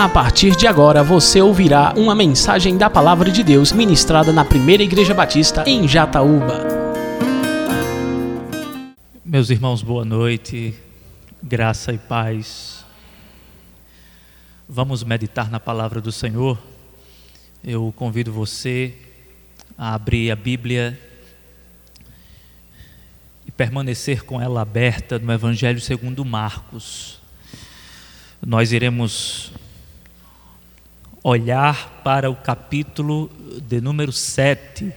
A partir de agora você ouvirá uma mensagem da Palavra de Deus ministrada na Primeira Igreja Batista em Jataúba. Meus irmãos, boa noite, graça e paz. Vamos meditar na palavra do Senhor. Eu convido você a abrir a Bíblia e permanecer com ela aberta no Evangelho segundo Marcos. Nós iremos olhar para o capítulo de número 7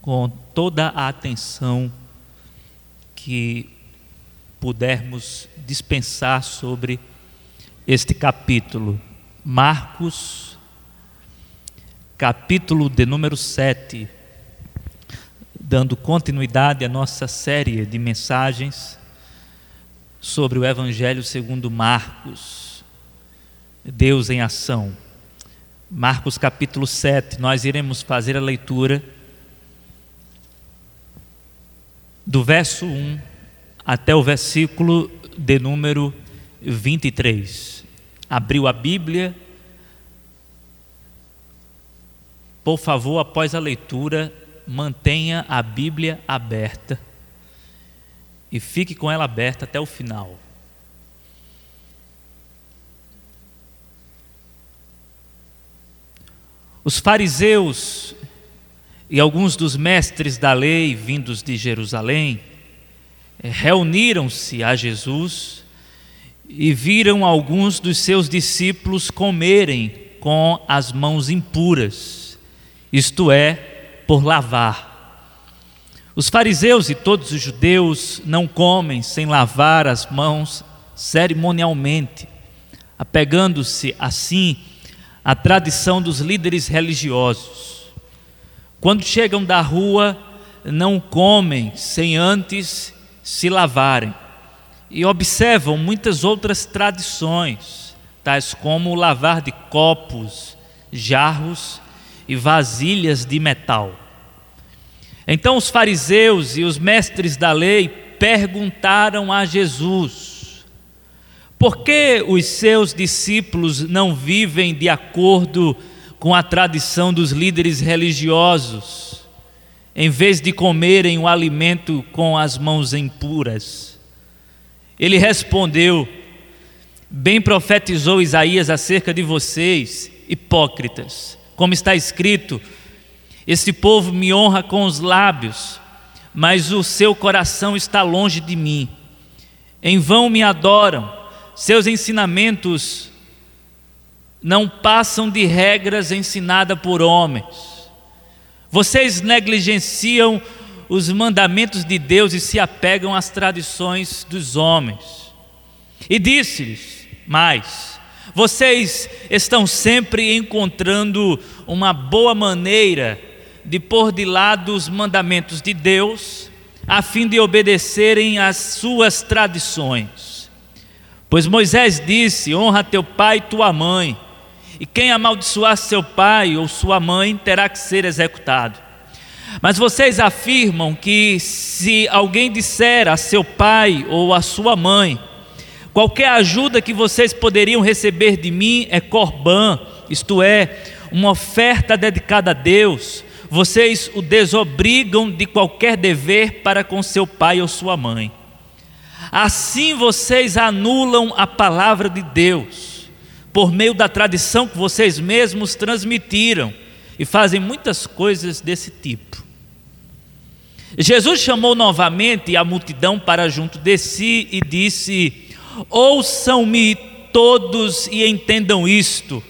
com toda a atenção que pudermos dispensar sobre este capítulo. Marcos, capítulo de número 7, dando continuidade à nossa série de mensagens sobre o Evangelho segundo Marcos, Deus em ação. Marcos capítulo 7, nós iremos fazer a leitura do verso 1 até o versículo de número 23. Abriu a Bíblia. Por favor, após a leitura, mantenha a Bíblia aberta e fique com ela aberta até o final. Os fariseus e alguns dos mestres da lei vindos de Jerusalém eh, reuniram-se a Jesus e viram alguns dos seus discípulos comerem com as mãos impuras, isto é, por lavar. Os fariseus e todos os judeus não comem sem lavar as mãos cerimonialmente, apegando-se assim a tradição dos líderes religiosos. Quando chegam da rua, não comem sem antes se lavarem. E observam muitas outras tradições, tais como o lavar de copos, jarros e vasilhas de metal. Então os fariseus e os mestres da lei perguntaram a Jesus: por que os seus discípulos não vivem de acordo com a tradição dos líderes religiosos, em vez de comerem o alimento com as mãos impuras? Ele respondeu: Bem profetizou Isaías acerca de vocês, hipócritas, como está escrito: Este povo me honra com os lábios, mas o seu coração está longe de mim. Em vão me adoram seus ensinamentos não passam de regras ensinadas por homens. Vocês negligenciam os mandamentos de Deus e se apegam às tradições dos homens. E disse-lhes mais: vocês estão sempre encontrando uma boa maneira de pôr de lado os mandamentos de Deus, a fim de obedecerem às suas tradições. Pois Moisés disse: Honra teu pai e tua mãe, e quem amaldiçoar seu pai ou sua mãe terá que ser executado. Mas vocês afirmam que se alguém disser a seu pai ou a sua mãe, qualquer ajuda que vocês poderiam receber de mim é corbã, isto é, uma oferta dedicada a Deus, vocês o desobrigam de qualquer dever para com seu pai ou sua mãe. Assim vocês anulam a palavra de Deus, por meio da tradição que vocês mesmos transmitiram, e fazem muitas coisas desse tipo. Jesus chamou novamente a multidão para junto de si e disse: Ouçam-me todos e entendam isto.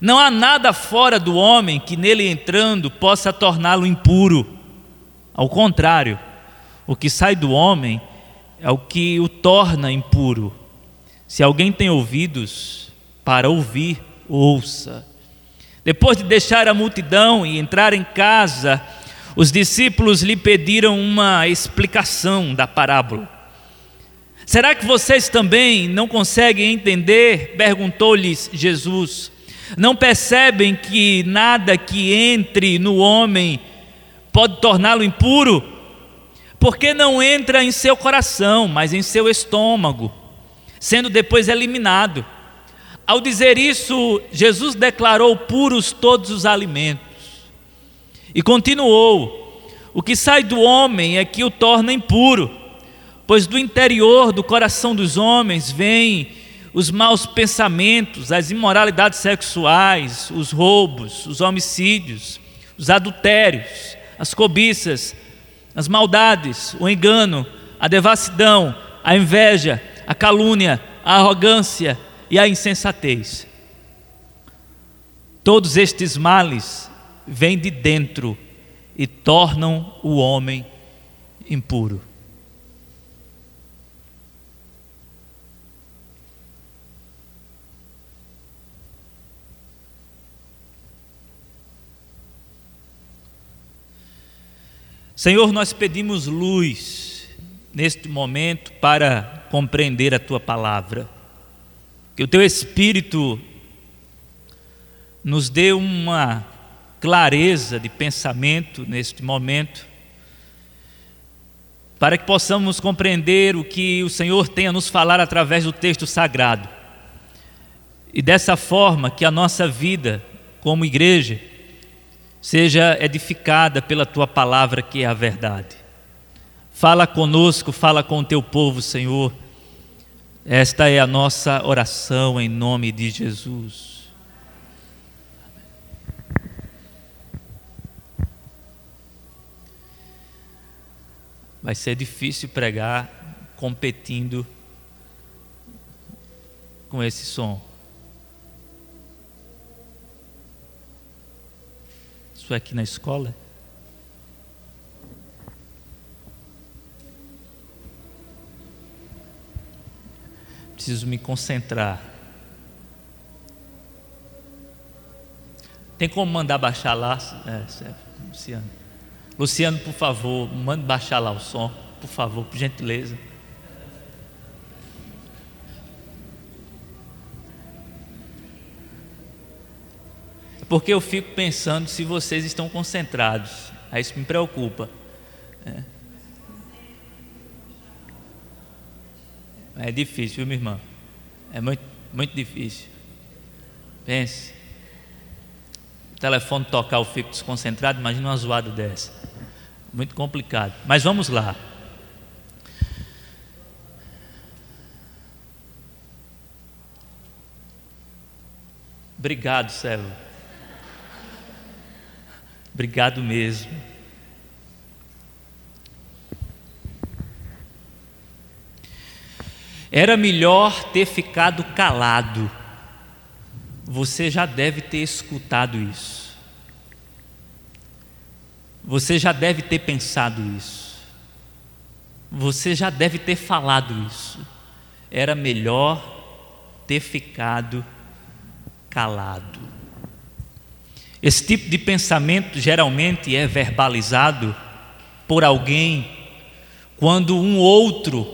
Não há nada fora do homem que nele entrando possa torná-lo impuro. Ao contrário, o que sai do homem é o que o torna impuro. Se alguém tem ouvidos para ouvir, ouça. Depois de deixar a multidão e entrar em casa, os discípulos lhe pediram uma explicação da parábola. Será que vocês também não conseguem entender? perguntou-lhes Jesus. Não percebem que nada que entre no homem pode torná-lo impuro? Porque não entra em seu coração, mas em seu estômago, sendo depois eliminado. Ao dizer isso, Jesus declarou puros todos os alimentos e continuou: O que sai do homem é que o torna impuro, pois do interior do coração dos homens vêm os maus pensamentos, as imoralidades sexuais, os roubos, os homicídios, os adultérios, as cobiças, as maldades, o engano, a devassidão, a inveja, a calúnia, a arrogância e a insensatez. Todos estes males vêm de dentro e tornam o homem impuro. Senhor, nós pedimos luz neste momento para compreender a tua palavra. Que o teu Espírito nos dê uma clareza de pensamento neste momento, para que possamos compreender o que o Senhor tem a nos falar através do texto sagrado. E dessa forma que a nossa vida como igreja seja edificada pela tua palavra que é a verdade. Fala conosco, fala com o teu povo, Senhor. Esta é a nossa oração em nome de Jesus. Vai ser difícil pregar competindo com esse som. Isso é aqui na escola? Preciso me concentrar. Tem como mandar baixar lá, é, Luciano? Luciano, por favor, mande baixar lá o som, por favor, por gentileza. Porque eu fico pensando se vocês estão concentrados. Aí isso me preocupa. É, é difícil, viu, minha irmã? É muito, muito difícil. Pense. O telefone tocar, eu fico desconcentrado. Imagina uma zoada dessa. Muito complicado. Mas vamos lá. Obrigado, servo. Obrigado mesmo. Era melhor ter ficado calado. Você já deve ter escutado isso. Você já deve ter pensado isso. Você já deve ter falado isso. Era melhor ter ficado calado. Esse tipo de pensamento geralmente é verbalizado por alguém quando um outro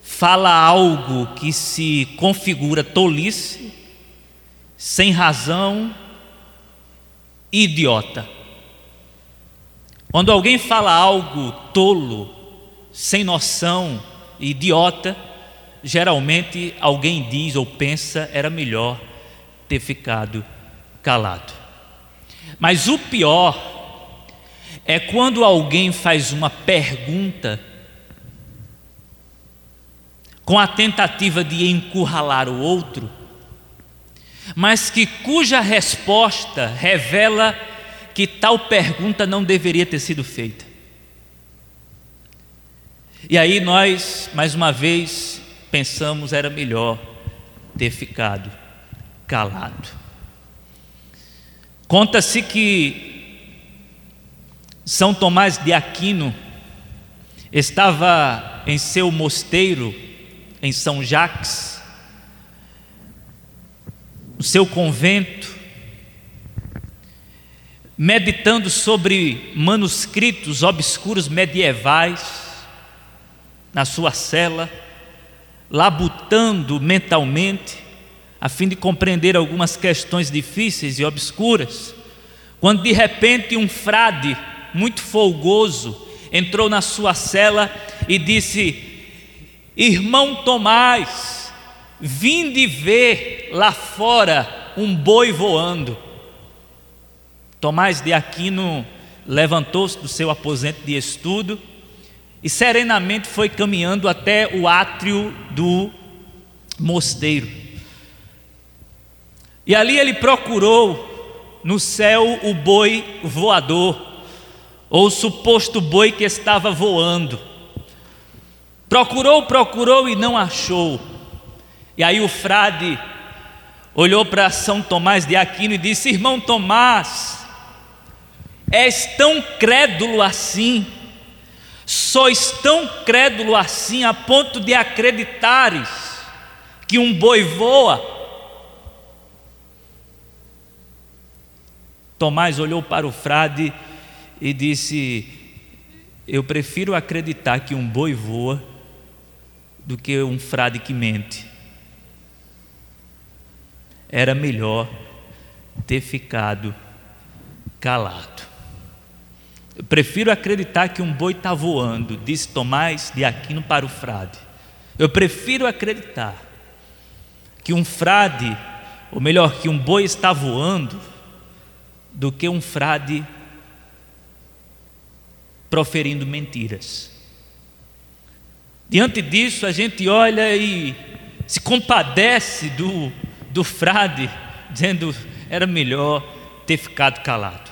fala algo que se configura tolice, sem razão, idiota. Quando alguém fala algo tolo, sem noção, idiota, geralmente alguém diz ou pensa era melhor ter ficado calado. Mas o pior é quando alguém faz uma pergunta com a tentativa de encurralar o outro, mas que cuja resposta revela que tal pergunta não deveria ter sido feita. E aí nós, mais uma vez, pensamos era melhor ter ficado calado. Conta-se que São Tomás de Aquino estava em seu mosteiro em São Jacques, no seu convento, meditando sobre manuscritos obscuros medievais na sua cela, labutando mentalmente, a fim de compreender algumas questões difíceis e obscuras, quando de repente um frade muito folgoso entrou na sua cela e disse: Irmão Tomás, Vinde ver lá fora um boi voando. Tomás de Aquino levantou-se do seu aposento de estudo e serenamente foi caminhando até o átrio do mosteiro. E ali ele procurou no céu o boi voador, ou o suposto boi que estava voando. Procurou, procurou e não achou. E aí o frade olhou para São Tomás de Aquino e disse: Irmão Tomás, és tão crédulo assim, sois tão crédulo assim a ponto de acreditares que um boi voa. Tomás olhou para o frade e disse: Eu prefiro acreditar que um boi voa do que um frade que mente. Era melhor ter ficado calado. Eu prefiro acreditar que um boi está voando, disse Tomás de Aquino para o frade. Eu prefiro acreditar que um frade, ou melhor, que um boi está voando, do que um frade proferindo mentiras. Diante disso, a gente olha e se compadece do, do frade, dizendo era melhor ter ficado calado.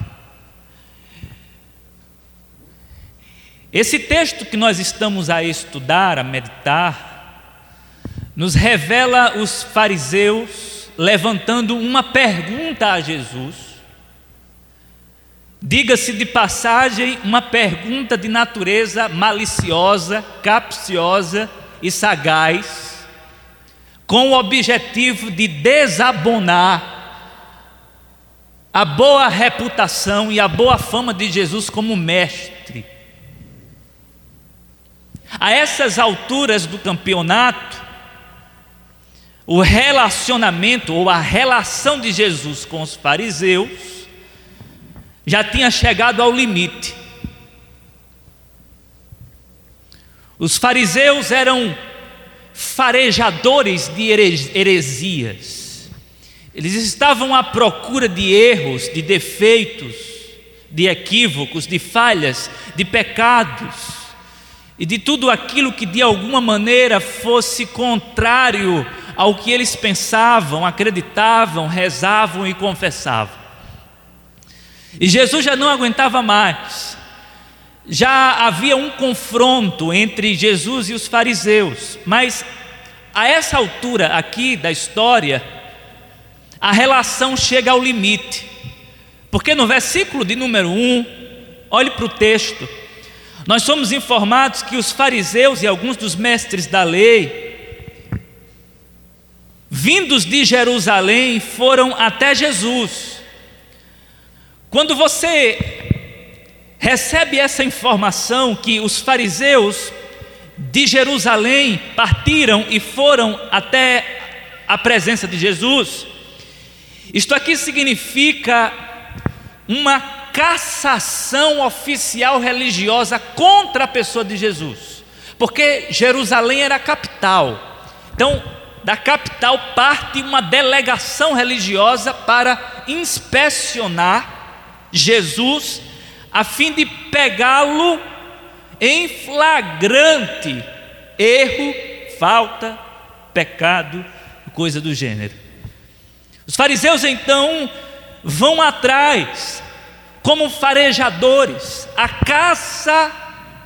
Esse texto que nós estamos a estudar, a meditar, nos revela os fariseus levantando uma pergunta a Jesus Diga-se de passagem, uma pergunta de natureza maliciosa, capciosa e sagaz, com o objetivo de desabonar a boa reputação e a boa fama de Jesus como mestre. A essas alturas do campeonato, o relacionamento ou a relação de Jesus com os fariseus já tinha chegado ao limite. Os fariseus eram farejadores de heresias. Eles estavam à procura de erros, de defeitos, de equívocos, de falhas, de pecados e de tudo aquilo que de alguma maneira fosse contrário ao que eles pensavam, acreditavam, rezavam e confessavam. E Jesus já não aguentava mais. Já havia um confronto entre Jesus e os fariseus, mas a essa altura aqui da história, a relação chega ao limite. Porque no versículo de número 1, olhe para o texto, nós somos informados que os fariseus e alguns dos mestres da lei, vindos de Jerusalém, foram até Jesus quando você recebe essa informação que os fariseus de Jerusalém partiram e foram até a presença de Jesus, isto aqui significa uma cassação oficial religiosa contra a pessoa de Jesus, porque Jerusalém era a capital. Então, da capital parte uma delegação religiosa para inspecionar Jesus a fim de pegá-lo em flagrante erro, falta, pecado, coisa do gênero. Os fariseus então vão atrás, como farejadores, a caça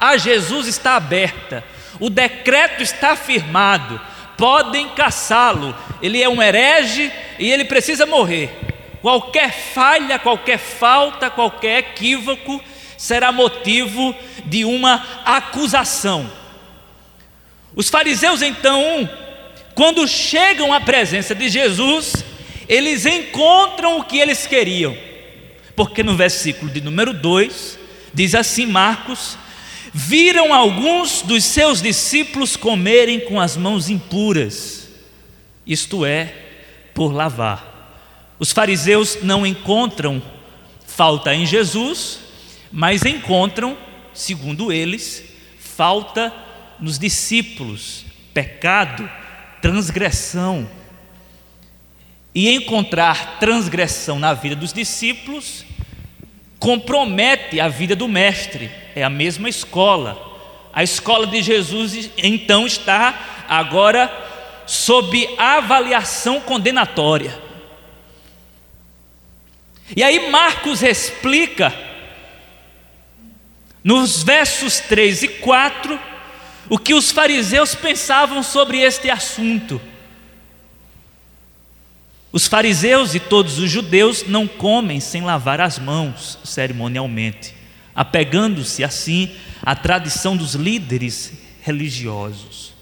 a Jesus está aberta, o decreto está firmado, podem caçá-lo, ele é um herege e ele precisa morrer. Qualquer falha, qualquer falta, qualquer equívoco será motivo de uma acusação. Os fariseus, então, quando chegam à presença de Jesus, eles encontram o que eles queriam, porque no versículo de número 2 diz assim: Marcos, viram alguns dos seus discípulos comerem com as mãos impuras, isto é, por lavar. Os fariseus não encontram falta em Jesus, mas encontram, segundo eles, falta nos discípulos, pecado transgressão. E encontrar transgressão na vida dos discípulos compromete a vida do mestre. É a mesma escola. A escola de Jesus então está agora sob avaliação condenatória. E aí Marcos explica nos versos 3 e 4 o que os fariseus pensavam sobre este assunto. Os fariseus e todos os judeus não comem sem lavar as mãos cerimonialmente, apegando-se assim à tradição dos líderes religiosos.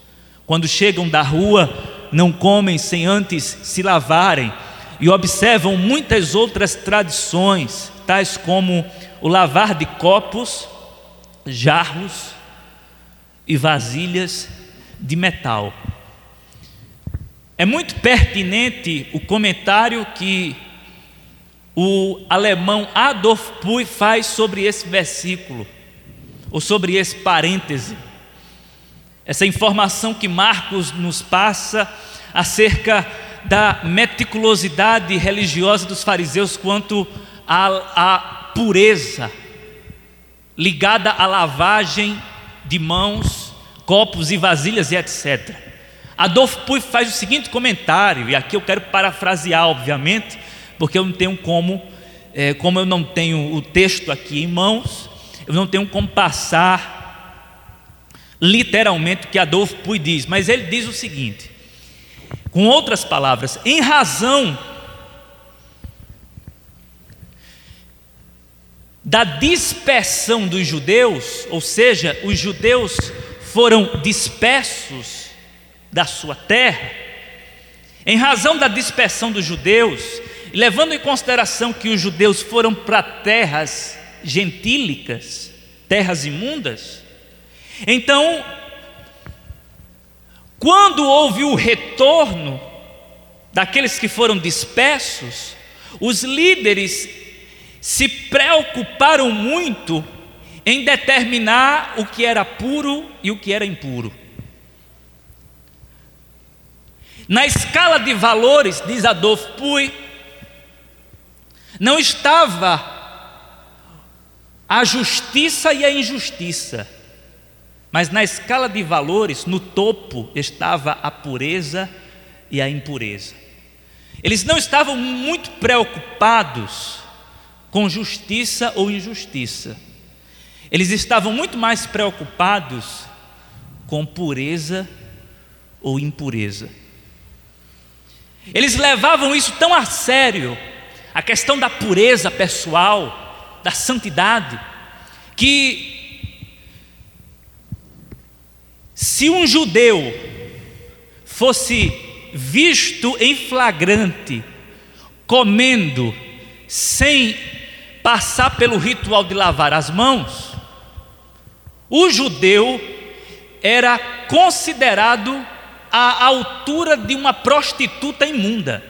Quando chegam da rua, não comem sem antes se lavarem e observam muitas outras tradições, tais como o lavar de copos, jarros e vasilhas de metal. É muito pertinente o comentário que o alemão Adolf Puy faz sobre esse versículo, ou sobre esse parêntese. Essa informação que Marcos nos passa acerca da meticulosidade religiosa dos fariseus quanto à, à pureza, ligada à lavagem de mãos, copos e vasilhas e etc. Adolfo Puy faz o seguinte comentário, e aqui eu quero parafrasear, obviamente, porque eu não tenho como, é, como eu não tenho o texto aqui em mãos, eu não tenho como passar literalmente o que Adolfo Puy diz, mas ele diz o seguinte: com outras palavras, em razão da dispersão dos judeus, ou seja, os judeus foram dispersos da sua terra, em razão da dispersão dos judeus, levando em consideração que os judeus foram para terras gentílicas, terras imundas, então quando houve o retorno daqueles que foram dispersos, os líderes se preocuparam muito em determinar o que era puro e o que era impuro. Na escala de valores, diz Adolf Puy, não estava a justiça e a injustiça mas na escala de valores, no topo estava a pureza e a impureza. Eles não estavam muito preocupados com justiça ou injustiça. Eles estavam muito mais preocupados com pureza ou impureza. Eles levavam isso tão a sério, a questão da pureza pessoal, da santidade, que se um judeu fosse visto em flagrante comendo sem passar pelo ritual de lavar as mãos, o judeu era considerado à altura de uma prostituta imunda.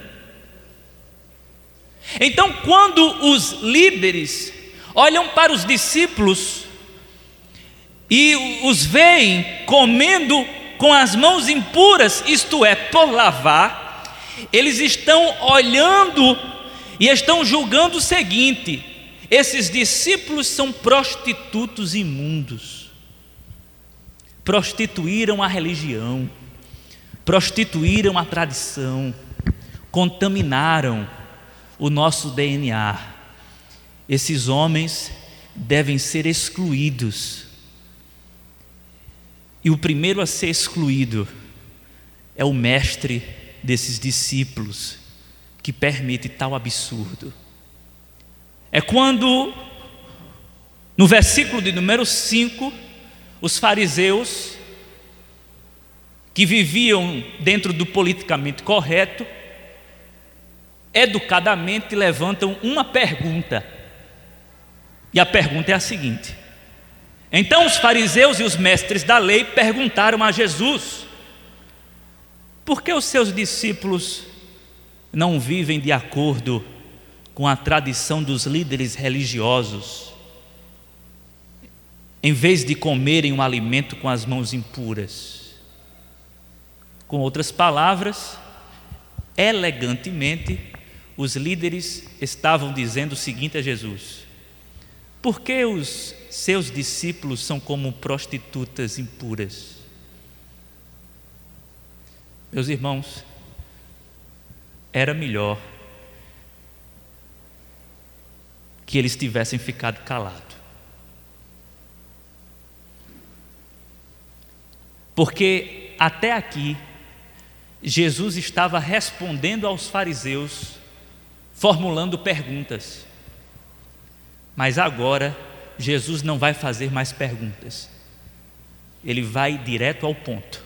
Então, quando os líderes olham para os discípulos e os veem comendo com as mãos impuras, isto é, por lavar, eles estão olhando e estão julgando o seguinte: esses discípulos são prostitutos imundos, prostituíram a religião, prostituíram a tradição, contaminaram o nosso DNA. Esses homens devem ser excluídos e o primeiro a ser excluído é o mestre desses discípulos que permite tal absurdo. É quando, no versículo de número 5, os fariseus, que viviam dentro do politicamente correto, educadamente levantam uma pergunta. E a pergunta é a seguinte: então os fariseus e os mestres da lei perguntaram a Jesus: por que os seus discípulos não vivem de acordo com a tradição dos líderes religiosos, em vez de comerem um alimento com as mãos impuras? Com outras palavras, elegantemente, os líderes estavam dizendo o seguinte a Jesus: Por que os seus discípulos são como prostitutas impuras? Meus irmãos, era melhor que eles tivessem ficado calados. Porque até aqui, Jesus estava respondendo aos fariseus, formulando perguntas. Mas agora, Jesus não vai fazer mais perguntas, ele vai direto ao ponto.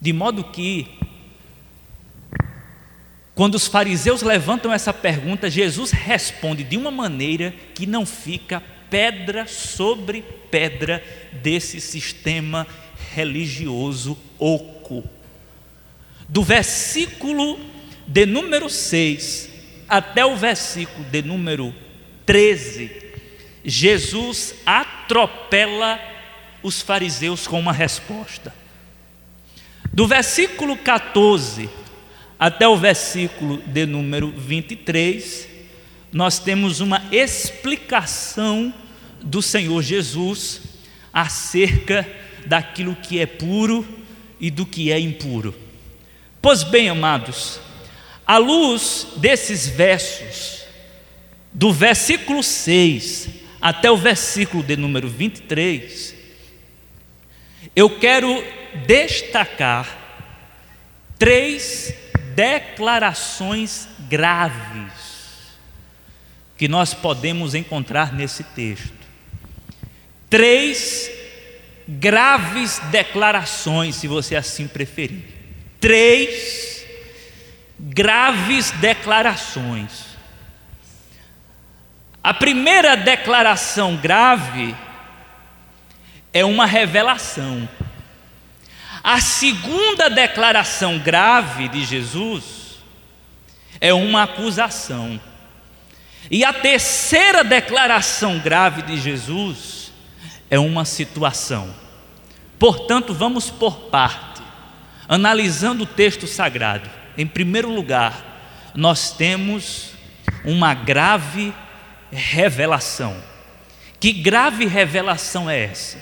De modo que, quando os fariseus levantam essa pergunta, Jesus responde de uma maneira que não fica pedra sobre pedra desse sistema religioso oco. Do versículo de número 6 até o versículo de número 13, Jesus atropela os fariseus com uma resposta. Do versículo 14 até o versículo de número 23, nós temos uma explicação do Senhor Jesus acerca daquilo que é puro e do que é impuro. Pois bem, amados, à luz desses versos, do versículo 6 até o versículo de número 23, eu quero destacar três declarações graves que nós podemos encontrar nesse texto. Três graves declarações, se você assim preferir. Três graves declarações. A primeira declaração grave é uma revelação. A segunda declaração grave de Jesus é uma acusação. E a terceira declaração grave de Jesus é uma situação. Portanto, vamos por parte, analisando o texto sagrado. Em primeiro lugar, nós temos uma grave revelação. Que grave revelação é essa?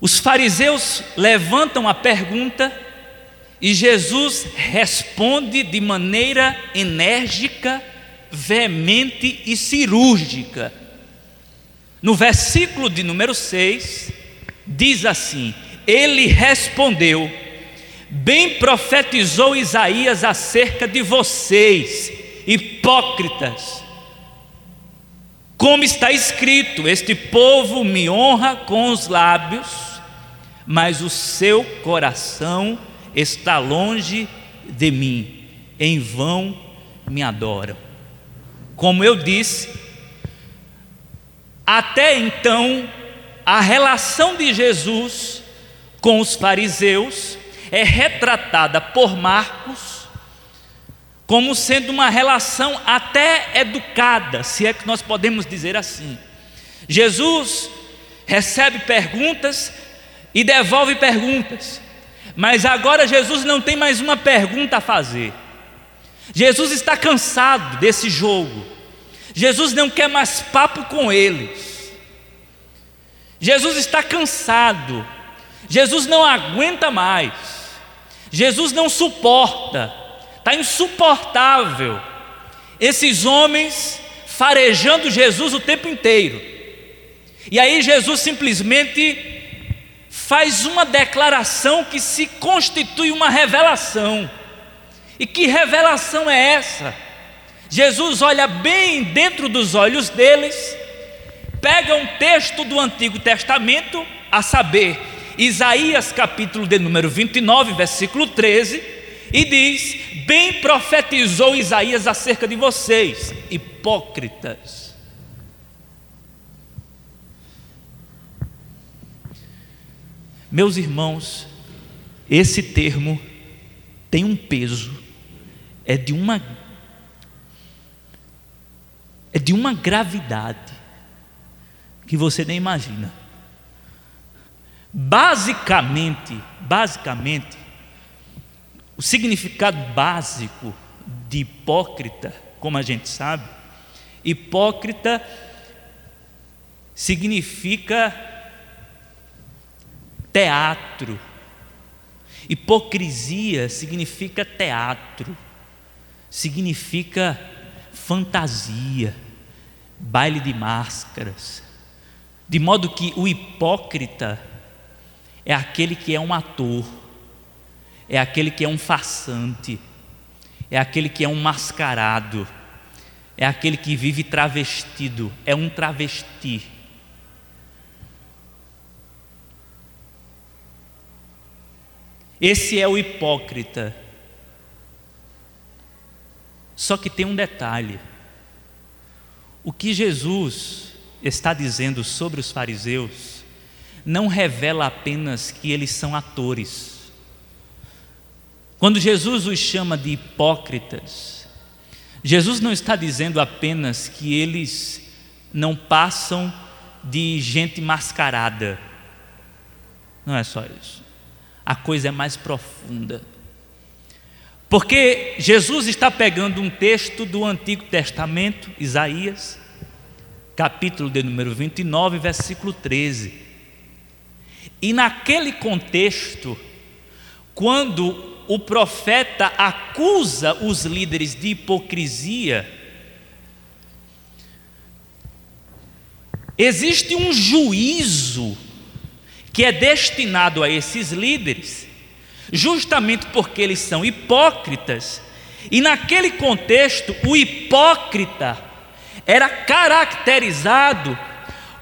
Os fariseus levantam a pergunta e Jesus responde de maneira enérgica, veemente e cirúrgica. No versículo de número 6, diz assim: Ele respondeu, bem profetizou Isaías acerca de vocês, hipócritas. Como está escrito: Este povo me honra com os lábios, mas o seu coração está longe de mim, em vão me adoram. Como eu disse, até então, a relação de Jesus com os fariseus é retratada por Marcos como sendo uma relação até educada, se é que nós podemos dizer assim. Jesus recebe perguntas e devolve perguntas. Mas agora Jesus não tem mais uma pergunta a fazer. Jesus está cansado desse jogo. Jesus não quer mais papo com eles. Jesus está cansado. Jesus não aguenta mais. Jesus não suporta. Está insuportável. Esses homens farejando Jesus o tempo inteiro. E aí Jesus simplesmente faz uma declaração que se constitui uma revelação. E que revelação é essa? Jesus olha bem dentro dos olhos deles, pega um texto do Antigo Testamento, a saber, Isaías capítulo de número 29, versículo 13, e diz: Bem profetizou Isaías acerca de vocês, hipócritas. Meus irmãos, esse termo tem um peso, é de uma é de uma gravidade que você nem imagina. Basicamente, basicamente, o significado básico de hipócrita, como a gente sabe, hipócrita significa teatro. Hipocrisia significa teatro, significa fantasia, baile de máscaras. De modo que o hipócrita é aquele que é um ator, é aquele que é um farsante, é aquele que é um mascarado, é aquele que vive travestido, é um travesti. Esse é o hipócrita. Só que tem um detalhe. O que Jesus está dizendo sobre os fariseus não revela apenas que eles são atores. Quando Jesus os chama de hipócritas, Jesus não está dizendo apenas que eles não passam de gente mascarada. Não é só isso. A coisa é mais profunda. Porque Jesus está pegando um texto do Antigo Testamento, Isaías, capítulo de número 29, versículo 13. E naquele contexto, quando o profeta acusa os líderes de hipocrisia, existe um juízo que é destinado a esses líderes, justamente porque eles são hipócritas, e naquele contexto, o hipócrita era caracterizado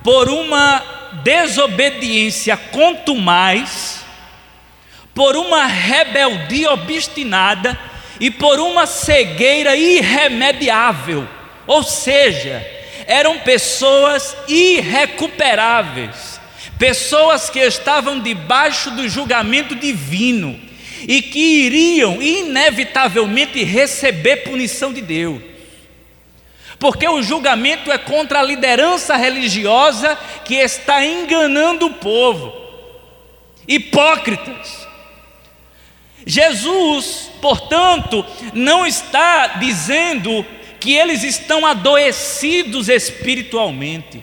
por uma desobediência contumaz, por uma rebeldia obstinada e por uma cegueira irremediável. Ou seja, eram pessoas irrecuperáveis, pessoas que estavam debaixo do julgamento divino e que iriam inevitavelmente receber punição de Deus porque o julgamento é contra a liderança religiosa que está enganando o povo. Hipócritas. Jesus, portanto, não está dizendo que eles estão adoecidos espiritualmente.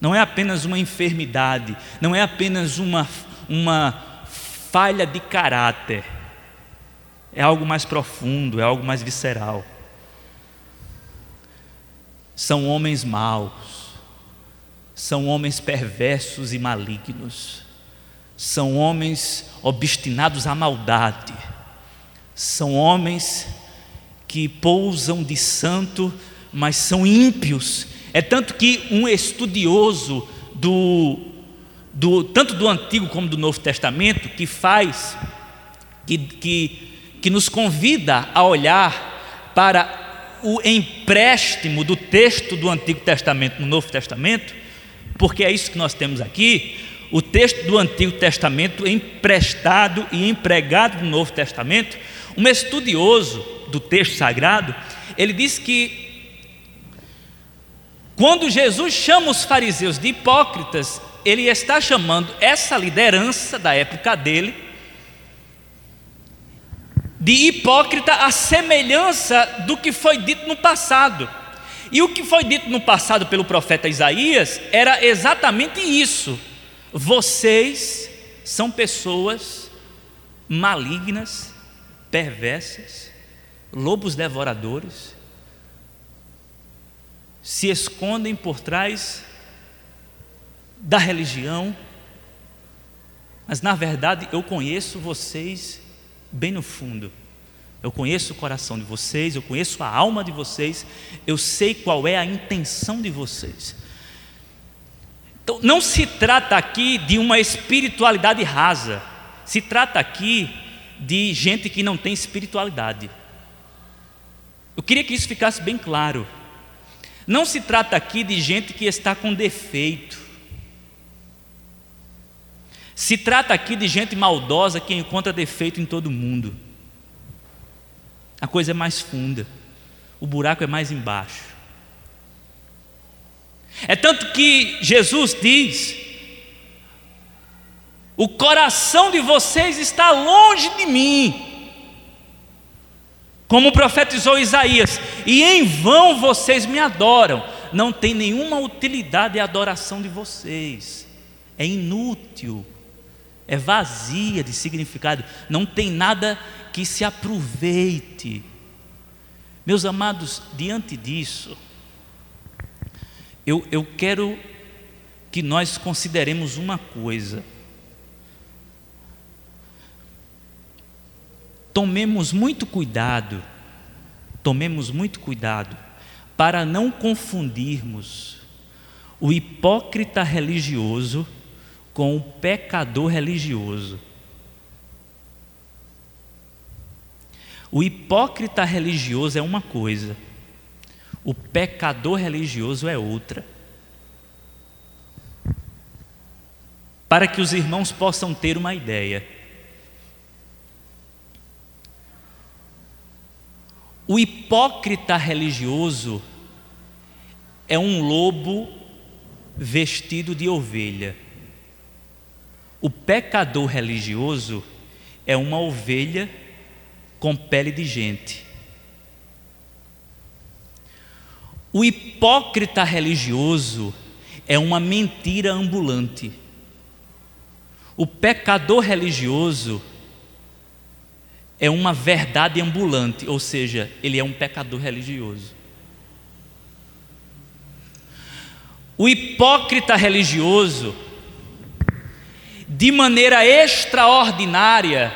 Não é apenas uma enfermidade, não é apenas uma, uma falha de caráter é algo mais profundo, é algo mais visceral. São homens maus, são homens perversos e malignos, são homens obstinados à maldade, são homens que pousam de santo, mas são ímpios. É tanto que um estudioso do, do tanto do Antigo como do Novo Testamento que faz que, que que nos convida a olhar para o empréstimo do texto do Antigo Testamento no Novo Testamento, porque é isso que nós temos aqui, o texto do Antigo Testamento emprestado e empregado no Novo Testamento. Um estudioso do texto sagrado, ele diz que quando Jesus chama os fariseus de hipócritas, ele está chamando essa liderança da época dele de hipócrita a semelhança do que foi dito no passado. E o que foi dito no passado pelo profeta Isaías era exatamente isso. Vocês são pessoas malignas, perversas, lobos devoradores, se escondem por trás da religião, mas na verdade eu conheço vocês bem no fundo. Eu conheço o coração de vocês, eu conheço a alma de vocês, eu sei qual é a intenção de vocês. Então, não se trata aqui de uma espiritualidade rasa, se trata aqui de gente que não tem espiritualidade. Eu queria que isso ficasse bem claro. Não se trata aqui de gente que está com defeito. Se trata aqui de gente maldosa que encontra defeito em todo mundo. A coisa é mais funda, o buraco é mais embaixo. É tanto que Jesus diz: o coração de vocês está longe de mim. Como profetizou Isaías, e em vão vocês me adoram, não tem nenhuma utilidade a adoração de vocês, é inútil, é vazia de significado, não tem nada que se aproveite. Meus amados, diante disso, eu, eu quero que nós consideremos uma coisa. Tomemos muito cuidado, tomemos muito cuidado para não confundirmos o hipócrita religioso com o pecador religioso. O hipócrita religioso é uma coisa, o pecador religioso é outra. Para que os irmãos possam ter uma ideia. O hipócrita religioso é um lobo vestido de ovelha. O pecador religioso é uma ovelha com pele de gente. O hipócrita religioso é uma mentira ambulante. O pecador religioso é uma verdade ambulante, ou seja, ele é um pecador religioso. O hipócrita religioso, de maneira extraordinária,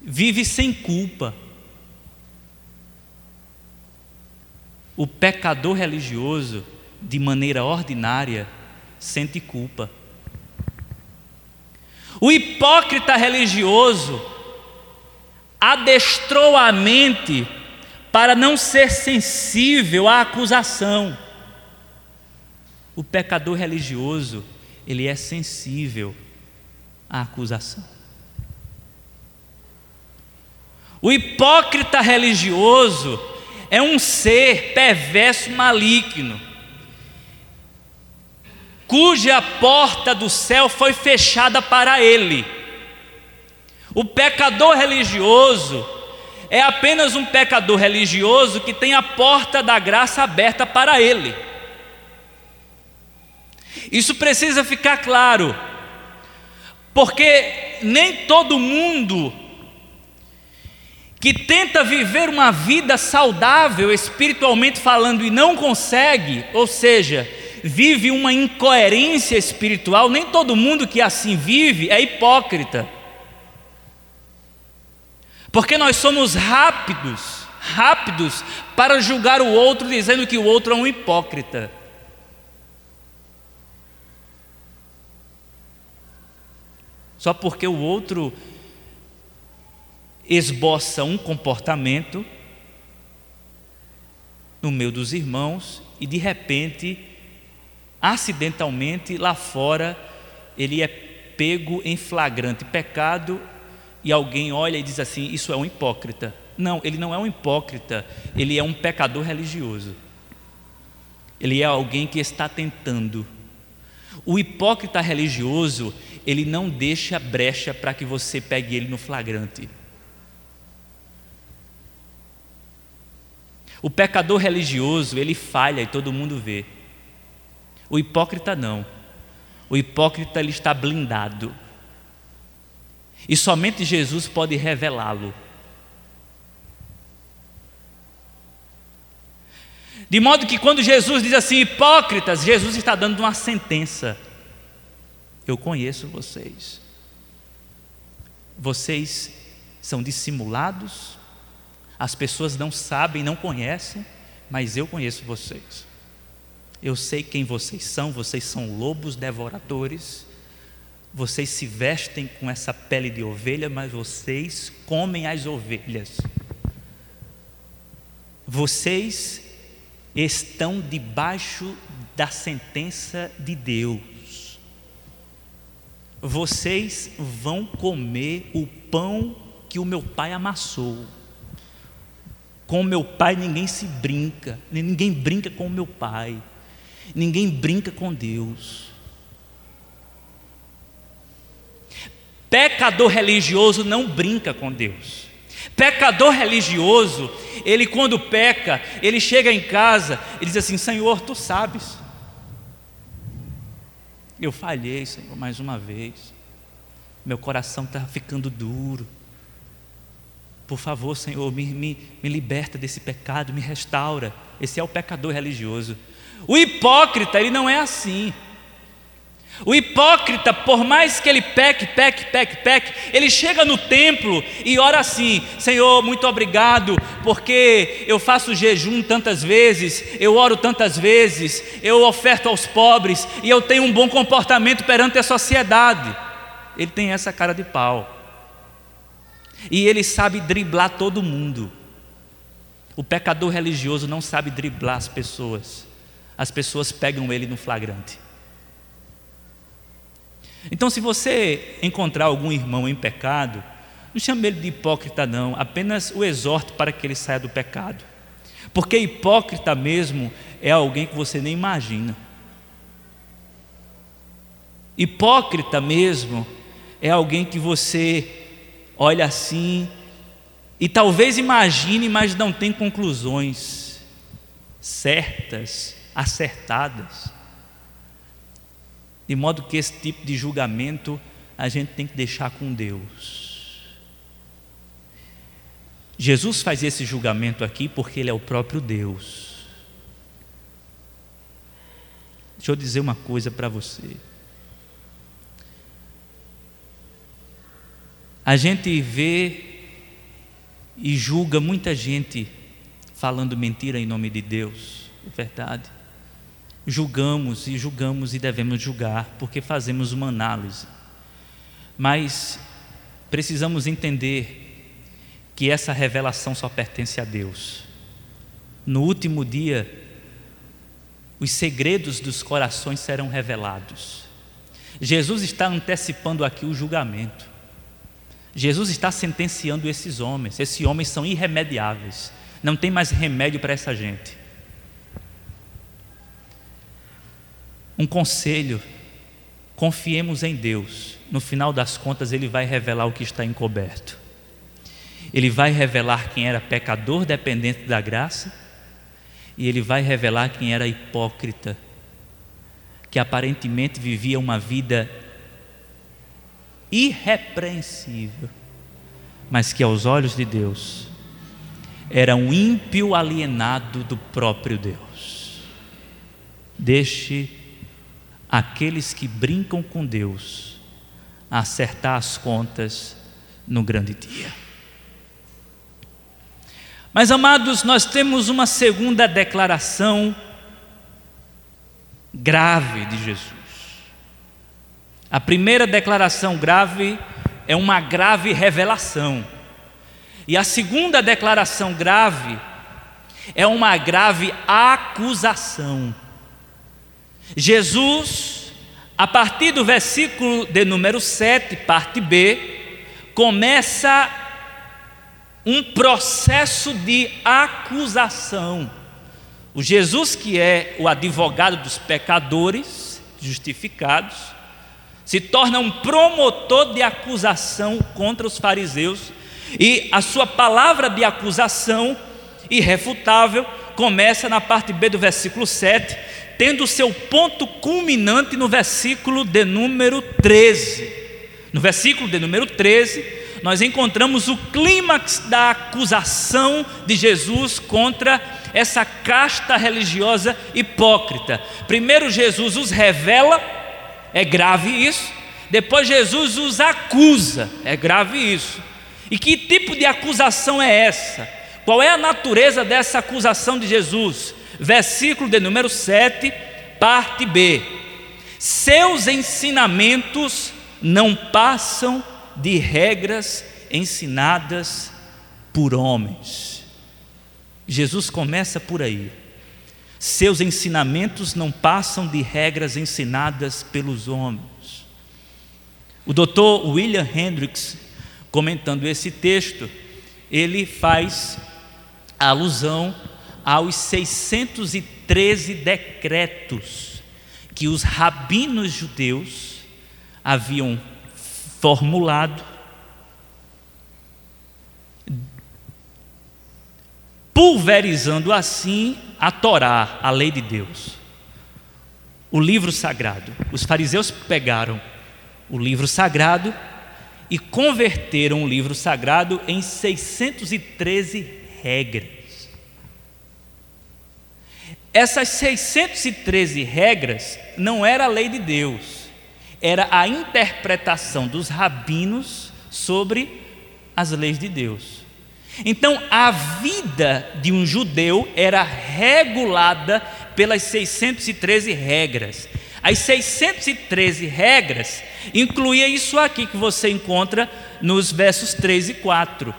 vive sem culpa. O pecador religioso, de maneira ordinária, sente culpa. O hipócrita religioso adestrou a mente para não ser sensível à acusação. O pecador religioso, ele é sensível à acusação. O hipócrita religioso é um ser perverso maligno, cuja porta do céu foi fechada para ele. O pecador religioso é apenas um pecador religioso que tem a porta da graça aberta para ele. Isso precisa ficar claro, porque nem todo mundo que tenta viver uma vida saudável, espiritualmente falando, e não consegue, ou seja, vive uma incoerência espiritual, nem todo mundo que assim vive é hipócrita. Porque nós somos rápidos, rápidos para julgar o outro dizendo que o outro é um hipócrita. Só porque o outro esboça um comportamento no meio dos irmãos e de repente, acidentalmente, lá fora, ele é pego em flagrante pecado e alguém olha e diz assim: Isso é um hipócrita. Não, ele não é um hipócrita, ele é um pecador religioso. Ele é alguém que está tentando. O hipócrita religioso, ele não deixa brecha para que você pegue ele no flagrante. O pecador religioso, ele falha e todo mundo vê. O hipócrita não. O hipócrita ele está blindado. E somente Jesus pode revelá-lo. De modo que quando Jesus diz assim, hipócritas, Jesus está dando uma sentença. Eu conheço vocês. Vocês são dissimulados, as pessoas não sabem, não conhecem, mas eu conheço vocês. Eu sei quem vocês são, vocês são lobos devoradores. Vocês se vestem com essa pele de ovelha, mas vocês comem as ovelhas. Vocês estão debaixo da sentença de Deus. Vocês vão comer o pão que o meu pai amassou. Com meu pai ninguém se brinca, ninguém brinca com meu pai, ninguém brinca com Deus. Pecador religioso não brinca com Deus. Pecador religioso, ele quando peca, ele chega em casa e diz assim: Senhor, tu sabes, eu falhei, Senhor, mais uma vez, meu coração está ficando duro. Por favor, Senhor, me, me, me liberta desse pecado, me restaura. Esse é o pecador religioso. O hipócrita, ele não é assim. O hipócrita, por mais que ele peque, peque, peque, peque, ele chega no templo e ora assim: Senhor, muito obrigado, porque eu faço jejum tantas vezes, eu oro tantas vezes, eu oferto aos pobres e eu tenho um bom comportamento perante a sociedade. Ele tem essa cara de pau. E ele sabe driblar todo mundo. O pecador religioso não sabe driblar as pessoas. As pessoas pegam ele no flagrante. Então, se você encontrar algum irmão em pecado, não chame ele de hipócrita, não, apenas o exorte para que ele saia do pecado. Porque hipócrita mesmo é alguém que você nem imagina. Hipócrita mesmo é alguém que você olha assim e talvez imagine, mas não tem conclusões certas, acertadas. De modo que esse tipo de julgamento a gente tem que deixar com Deus. Jesus faz esse julgamento aqui porque Ele é o próprio Deus. Deixa eu dizer uma coisa para você. A gente vê e julga muita gente falando mentira em nome de Deus, é verdade julgamos e julgamos e devemos julgar, porque fazemos uma análise. Mas precisamos entender que essa revelação só pertence a Deus. No último dia, os segredos dos corações serão revelados. Jesus está antecipando aqui o julgamento. Jesus está sentenciando esses homens. Esses homens são irremediáveis. Não tem mais remédio para essa gente. Um conselho: confiemos em Deus. No final das contas, Ele vai revelar o que está encoberto. Ele vai revelar quem era pecador dependente da graça, e Ele vai revelar quem era hipócrita, que aparentemente vivia uma vida irrepreensível, mas que aos olhos de Deus era um ímpio alienado do próprio Deus. Deixe aqueles que brincam com Deus acertar as contas no grande dia. Mas, amados, nós temos uma segunda declaração grave de Jesus. A primeira declaração grave é uma grave revelação. E a segunda declaração grave é uma grave acusação. Jesus, a partir do versículo de número 7, parte B, começa um processo de acusação. O Jesus, que é o advogado dos pecadores justificados, se torna um promotor de acusação contra os fariseus, e a sua palavra de acusação irrefutável começa na parte B do versículo 7, tendo seu ponto culminante no versículo de número 13. No versículo de número 13, nós encontramos o clímax da acusação de Jesus contra essa casta religiosa hipócrita. Primeiro, Jesus os revela, é grave isso. Depois, Jesus os acusa, é grave isso. E que tipo de acusação é essa? Qual é a natureza dessa acusação de Jesus? versículo de número 7, parte B. Seus ensinamentos não passam de regras ensinadas por homens. Jesus começa por aí. Seus ensinamentos não passam de regras ensinadas pelos homens. O doutor William Hendricks, comentando esse texto, ele faz alusão aos 613 decretos que os rabinos judeus haviam formulado, pulverizando assim a Torá, a lei de Deus, o livro sagrado. Os fariseus pegaram o livro sagrado e converteram o livro sagrado em 613 regras. Essas 613 regras não era a lei de Deus, era a interpretação dos rabinos sobre as leis de Deus. Então, a vida de um judeu era regulada pelas 613 regras. As 613 regras incluía isso aqui que você encontra nos versos 3 e 4.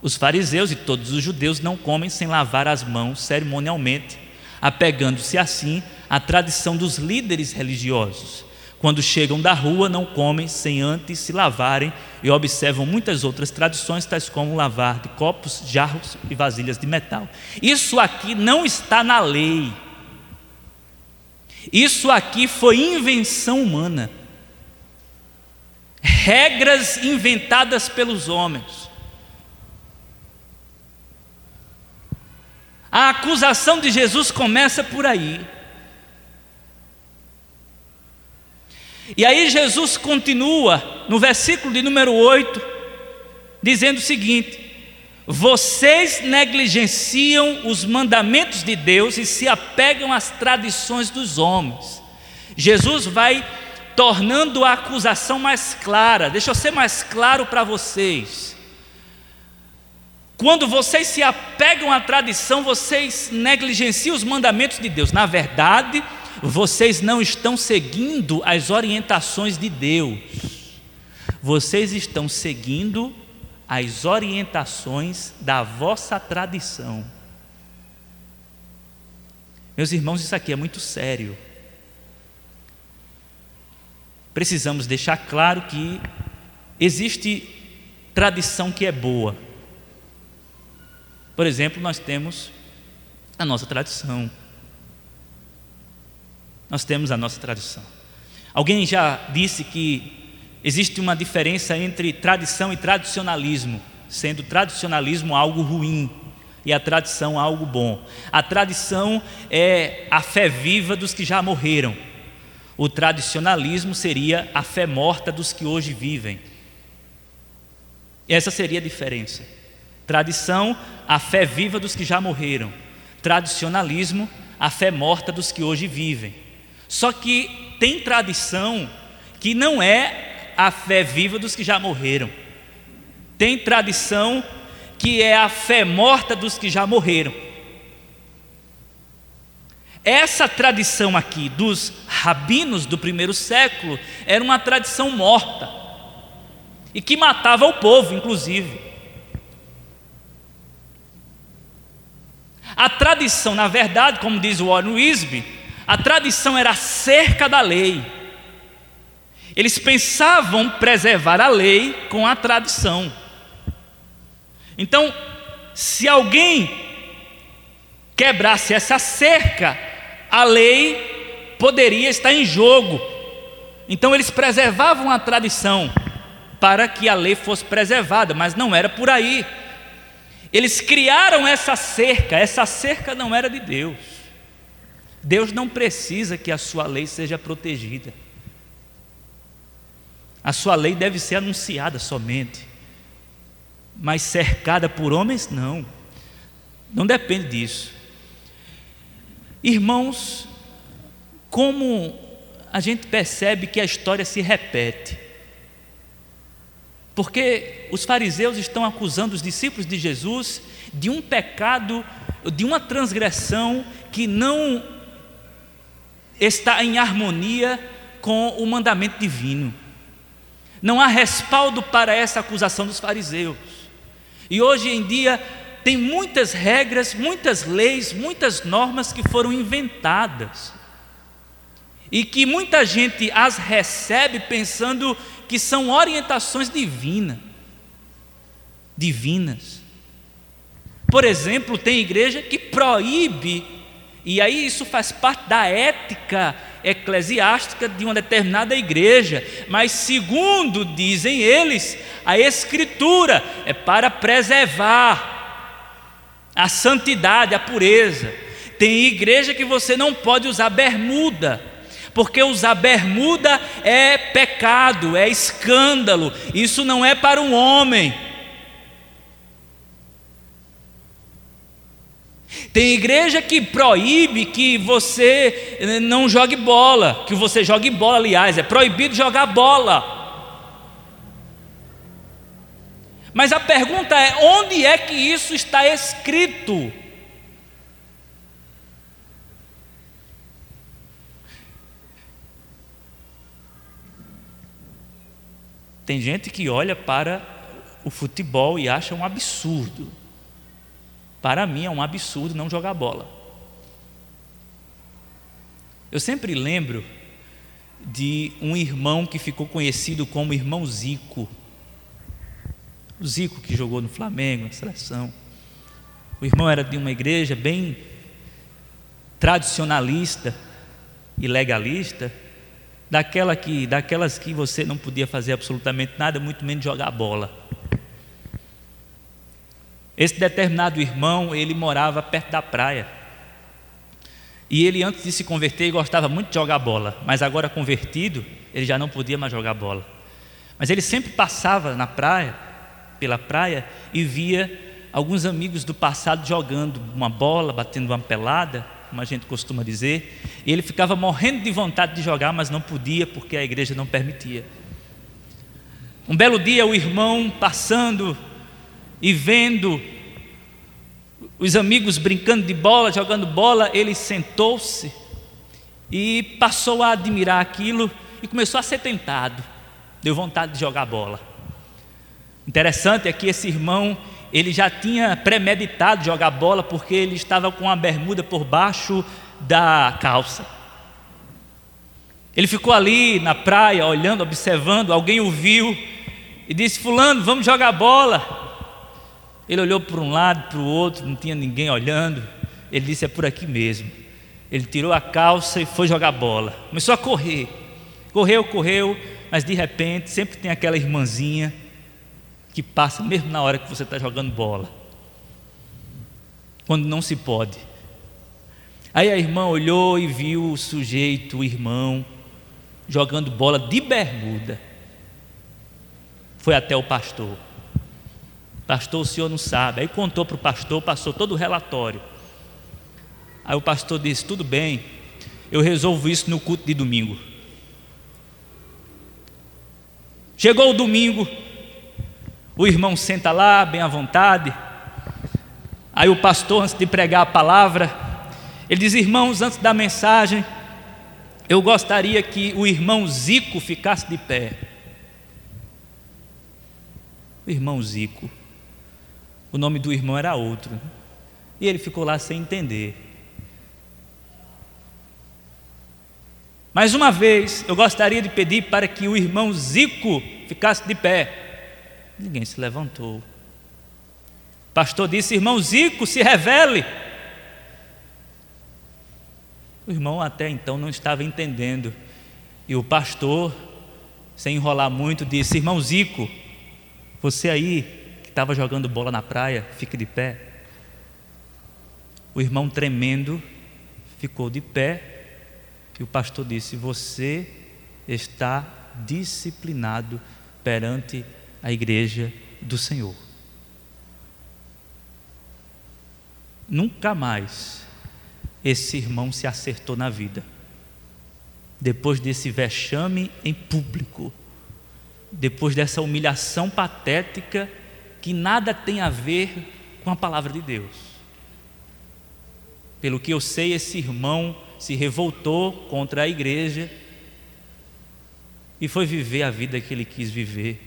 Os fariseus e todos os judeus não comem sem lavar as mãos cerimonialmente, apegando-se assim à tradição dos líderes religiosos. Quando chegam da rua, não comem sem antes se lavarem e observam muitas outras tradições, tais como lavar de copos, jarros e vasilhas de metal. Isso aqui não está na lei. Isso aqui foi invenção humana. Regras inventadas pelos homens. A acusação de Jesus começa por aí. E aí Jesus continua no versículo de número 8, dizendo o seguinte: vocês negligenciam os mandamentos de Deus e se apegam às tradições dos homens. Jesus vai tornando a acusação mais clara. Deixa eu ser mais claro para vocês. Quando vocês se apegam à tradição, vocês negligenciam os mandamentos de Deus. Na verdade, vocês não estão seguindo as orientações de Deus. Vocês estão seguindo as orientações da vossa tradição. Meus irmãos, isso aqui é muito sério. Precisamos deixar claro que existe tradição que é boa. Por exemplo, nós temos a nossa tradição. Nós temos a nossa tradição. Alguém já disse que Existe uma diferença entre tradição e tradicionalismo, sendo tradicionalismo algo ruim e a tradição algo bom. A tradição é a fé viva dos que já morreram. O tradicionalismo seria a fé morta dos que hoje vivem. Essa seria a diferença. Tradição, a fé viva dos que já morreram. Tradicionalismo, a fé morta dos que hoje vivem. Só que tem tradição que não é a fé viva dos que já morreram. Tem tradição que é a fé morta dos que já morreram. Essa tradição aqui dos rabinos do primeiro século era uma tradição morta e que matava o povo, inclusive. A tradição, na verdade, como diz o Warren Wisby, a tradição era cerca da lei. Eles pensavam preservar a lei com a tradição. Então, se alguém quebrasse essa cerca, a lei poderia estar em jogo. Então, eles preservavam a tradição para que a lei fosse preservada, mas não era por aí. Eles criaram essa cerca, essa cerca não era de Deus. Deus não precisa que a sua lei seja protegida. A sua lei deve ser anunciada somente, mas cercada por homens, não. Não depende disso. Irmãos, como a gente percebe que a história se repete? Porque os fariseus estão acusando os discípulos de Jesus de um pecado, de uma transgressão que não está em harmonia com o mandamento divino. Não há respaldo para essa acusação dos fariseus. E hoje em dia tem muitas regras, muitas leis, muitas normas que foram inventadas. E que muita gente as recebe pensando que são orientações divinas. Divinas. Por exemplo, tem igreja que proíbe, e aí isso faz parte da ética eclesiástica de uma determinada igreja, mas segundo dizem eles, a escritura é para preservar a santidade, a pureza. Tem igreja que você não pode usar bermuda, porque usar bermuda é pecado, é escândalo, isso não é para um homem. Tem igreja que proíbe que você eh, não jogue bola, que você jogue bola, aliás, é proibido jogar bola. Mas a pergunta é: onde é que isso está escrito? Tem gente que olha para o futebol e acha um absurdo. Para mim é um absurdo não jogar bola. Eu sempre lembro de um irmão que ficou conhecido como irmão Zico. O Zico que jogou no Flamengo, na seleção. O irmão era de uma igreja bem tradicionalista e legalista, daquela que, daquelas que você não podia fazer absolutamente nada, muito menos jogar bola. Esse determinado irmão, ele morava perto da praia. E ele, antes de se converter, gostava muito de jogar bola, mas agora convertido, ele já não podia mais jogar bola. Mas ele sempre passava na praia, pela praia, e via alguns amigos do passado jogando uma bola, batendo uma pelada, como a gente costuma dizer, e ele ficava morrendo de vontade de jogar, mas não podia porque a igreja não permitia. Um belo dia, o irmão passando e vendo os amigos brincando de bola, jogando bola, ele sentou-se e passou a admirar aquilo e começou a ser tentado. Deu vontade de jogar bola. Interessante é que esse irmão, ele já tinha premeditado jogar bola porque ele estava com a bermuda por baixo da calça. Ele ficou ali na praia, olhando, observando, alguém o viu e disse: Fulano, vamos jogar bola. Ele olhou para um lado, para o outro, não tinha ninguém olhando. Ele disse: É por aqui mesmo. Ele tirou a calça e foi jogar bola. Começou a correr. Correu, correu, mas de repente sempre tem aquela irmãzinha que passa mesmo na hora que você está jogando bola. Quando não se pode. Aí a irmã olhou e viu o sujeito, o irmão, jogando bola de bermuda. Foi até o pastor. Pastor, o senhor não sabe. Aí contou para o pastor, passou todo o relatório. Aí o pastor disse: Tudo bem, eu resolvo isso no culto de domingo. Chegou o domingo, o irmão senta lá, bem à vontade. Aí o pastor, antes de pregar a palavra, ele diz: Irmãos, antes da mensagem, eu gostaria que o irmão Zico ficasse de pé. O irmão Zico. O nome do irmão era outro. E ele ficou lá sem entender. Mais uma vez, eu gostaria de pedir para que o irmão Zico ficasse de pé. Ninguém se levantou. O pastor disse: Irmão Zico, se revele. O irmão até então não estava entendendo. E o pastor, sem enrolar muito, disse: Irmão Zico, você aí estava jogando bola na praia, fique de pé. O irmão tremendo ficou de pé e o pastor disse: Você está disciplinado perante a igreja do Senhor. Nunca mais esse irmão se acertou na vida. Depois desse vexame em público, depois dessa humilhação patética que nada tem a ver com a palavra de Deus. Pelo que eu sei, esse irmão se revoltou contra a igreja e foi viver a vida que ele quis viver.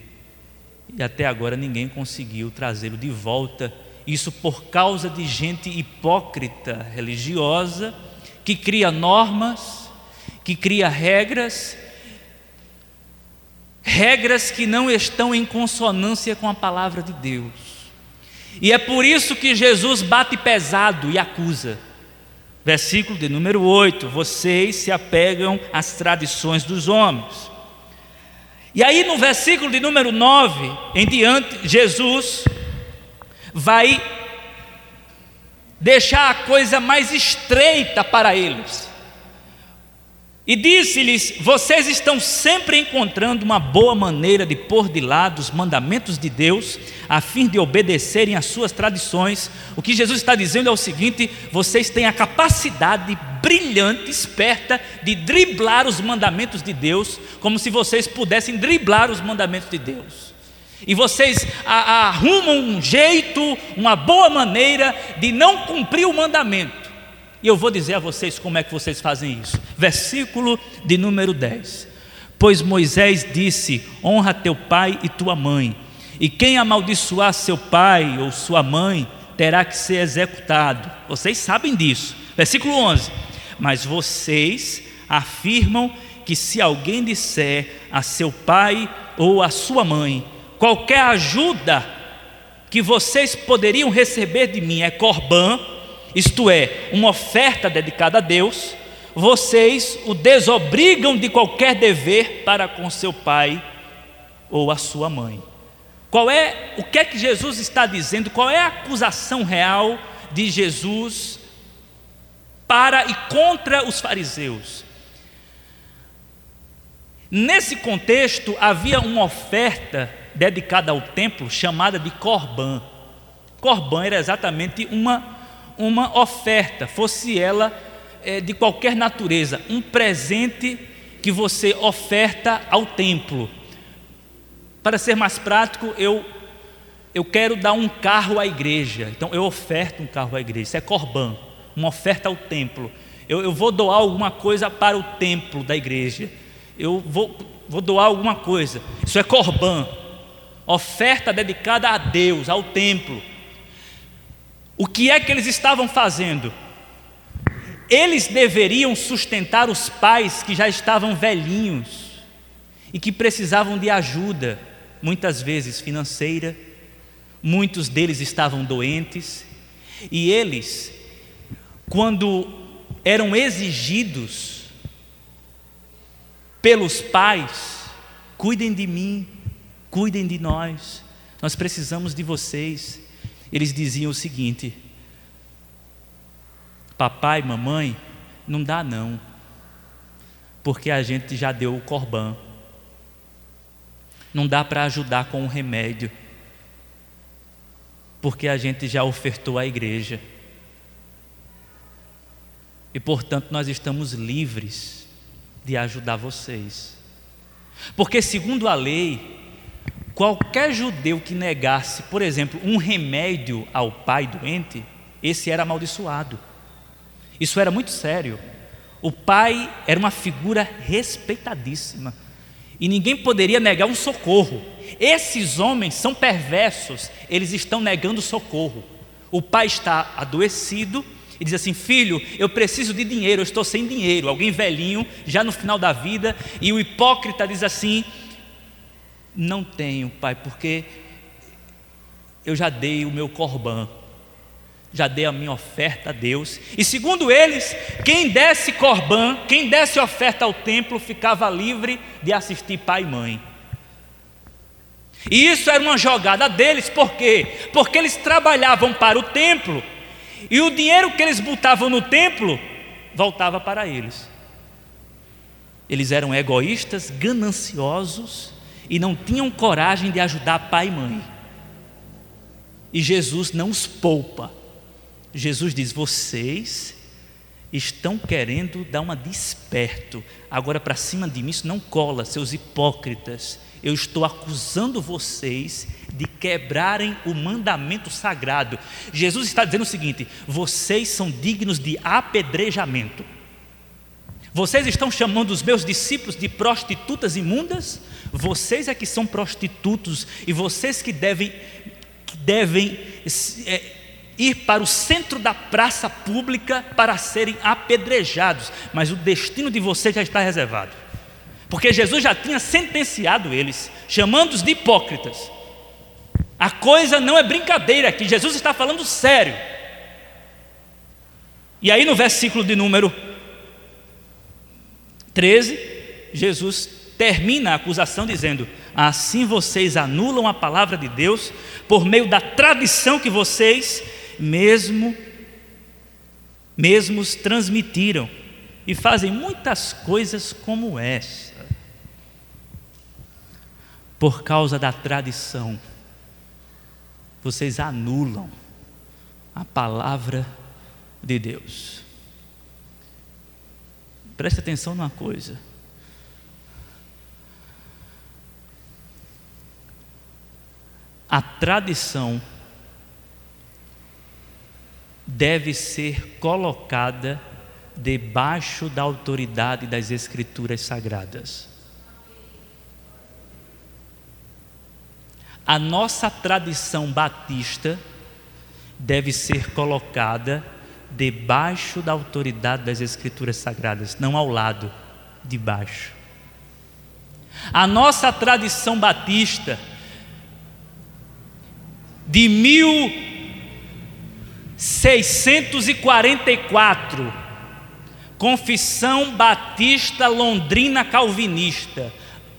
E até agora ninguém conseguiu trazê-lo de volta. Isso por causa de gente hipócrita religiosa que cria normas, que cria regras regras que não estão em consonância com a palavra de Deus. E é por isso que Jesus bate pesado e acusa. Versículo de número 8: Vocês se apegam às tradições dos homens. E aí no versículo de número 9 em diante, Jesus vai deixar a coisa mais estreita para eles. E disse-lhes: Vocês estão sempre encontrando uma boa maneira de pôr de lado os mandamentos de Deus, a fim de obedecerem às suas tradições. O que Jesus está dizendo é o seguinte: vocês têm a capacidade brilhante, esperta, de driblar os mandamentos de Deus, como se vocês pudessem driblar os mandamentos de Deus. E vocês arrumam um jeito, uma boa maneira de não cumprir o mandamento. E eu vou dizer a vocês como é que vocês fazem isso. Versículo de número 10. Pois Moisés disse: Honra teu pai e tua mãe, e quem amaldiçoar seu pai ou sua mãe terá que ser executado. Vocês sabem disso. Versículo 11. Mas vocês afirmam que se alguém disser a seu pai ou a sua mãe, qualquer ajuda que vocês poderiam receber de mim é corbã, isto é, uma oferta dedicada a Deus, vocês o desobrigam de qualquer dever para com seu pai ou a sua mãe. Qual é o que é que Jesus está dizendo? Qual é a acusação real de Jesus para e contra os fariseus? Nesse contexto havia uma oferta dedicada ao templo chamada de Corban. Corban era exatamente uma uma oferta, fosse ela é, de qualquer natureza, um presente que você oferta ao templo. Para ser mais prático, eu, eu quero dar um carro à igreja, então eu oferto um carro à igreja, isso é corban, uma oferta ao templo. Eu, eu vou doar alguma coisa para o templo da igreja, eu vou, vou doar alguma coisa, isso é corban, oferta dedicada a Deus, ao templo. O que é que eles estavam fazendo? Eles deveriam sustentar os pais que já estavam velhinhos e que precisavam de ajuda, muitas vezes financeira, muitos deles estavam doentes, e eles, quando eram exigidos pelos pais, cuidem de mim, cuidem de nós, nós precisamos de vocês eles diziam o seguinte: Papai, mamãe, não dá não, porque a gente já deu o corbã. Não dá para ajudar com o remédio, porque a gente já ofertou à igreja. E portanto nós estamos livres de ajudar vocês. Porque, segundo a lei, Qualquer judeu que negasse, por exemplo, um remédio ao pai doente, esse era amaldiçoado. Isso era muito sério. O pai era uma figura respeitadíssima e ninguém poderia negar um socorro. Esses homens são perversos, eles estão negando socorro. O pai está adoecido e diz assim: Filho, eu preciso de dinheiro, eu estou sem dinheiro. Alguém velhinho, já no final da vida, e o hipócrita diz assim: não tenho, pai, porque eu já dei o meu corbã, já dei a minha oferta a Deus. E segundo eles, quem desse corbã, quem desse oferta ao templo, ficava livre de assistir pai e mãe. E isso era uma jogada deles, por quê? Porque eles trabalhavam para o templo e o dinheiro que eles botavam no templo voltava para eles. Eles eram egoístas, gananciosos e não tinham coragem de ajudar pai e mãe. E Jesus não os poupa. Jesus diz: Vocês estão querendo dar uma desperto, agora para cima de mim isso não cola, seus hipócritas. Eu estou acusando vocês de quebrarem o mandamento sagrado. Jesus está dizendo o seguinte: vocês são dignos de apedrejamento. Vocês estão chamando os meus discípulos de prostitutas imundas? Vocês é que são prostitutos e vocês que devem, que devem é, ir para o centro da praça pública para serem apedrejados. Mas o destino de vocês já está reservado. Porque Jesus já tinha sentenciado eles, chamando-os de hipócritas. A coisa não é brincadeira aqui, Jesus está falando sério. E aí no versículo de número 13, Jesus termina a acusação dizendo: Assim vocês anulam a palavra de Deus por meio da tradição que vocês mesmo mesmos transmitiram e fazem muitas coisas como essa. Por causa da tradição, vocês anulam a palavra de Deus. Preste atenção numa coisa. A tradição deve ser colocada debaixo da autoridade das Escrituras Sagradas. A nossa tradição batista deve ser colocada debaixo da autoridade das Escrituras Sagradas, não ao lado, debaixo. A nossa tradição batista de 1644, Confissão Batista Londrina Calvinista,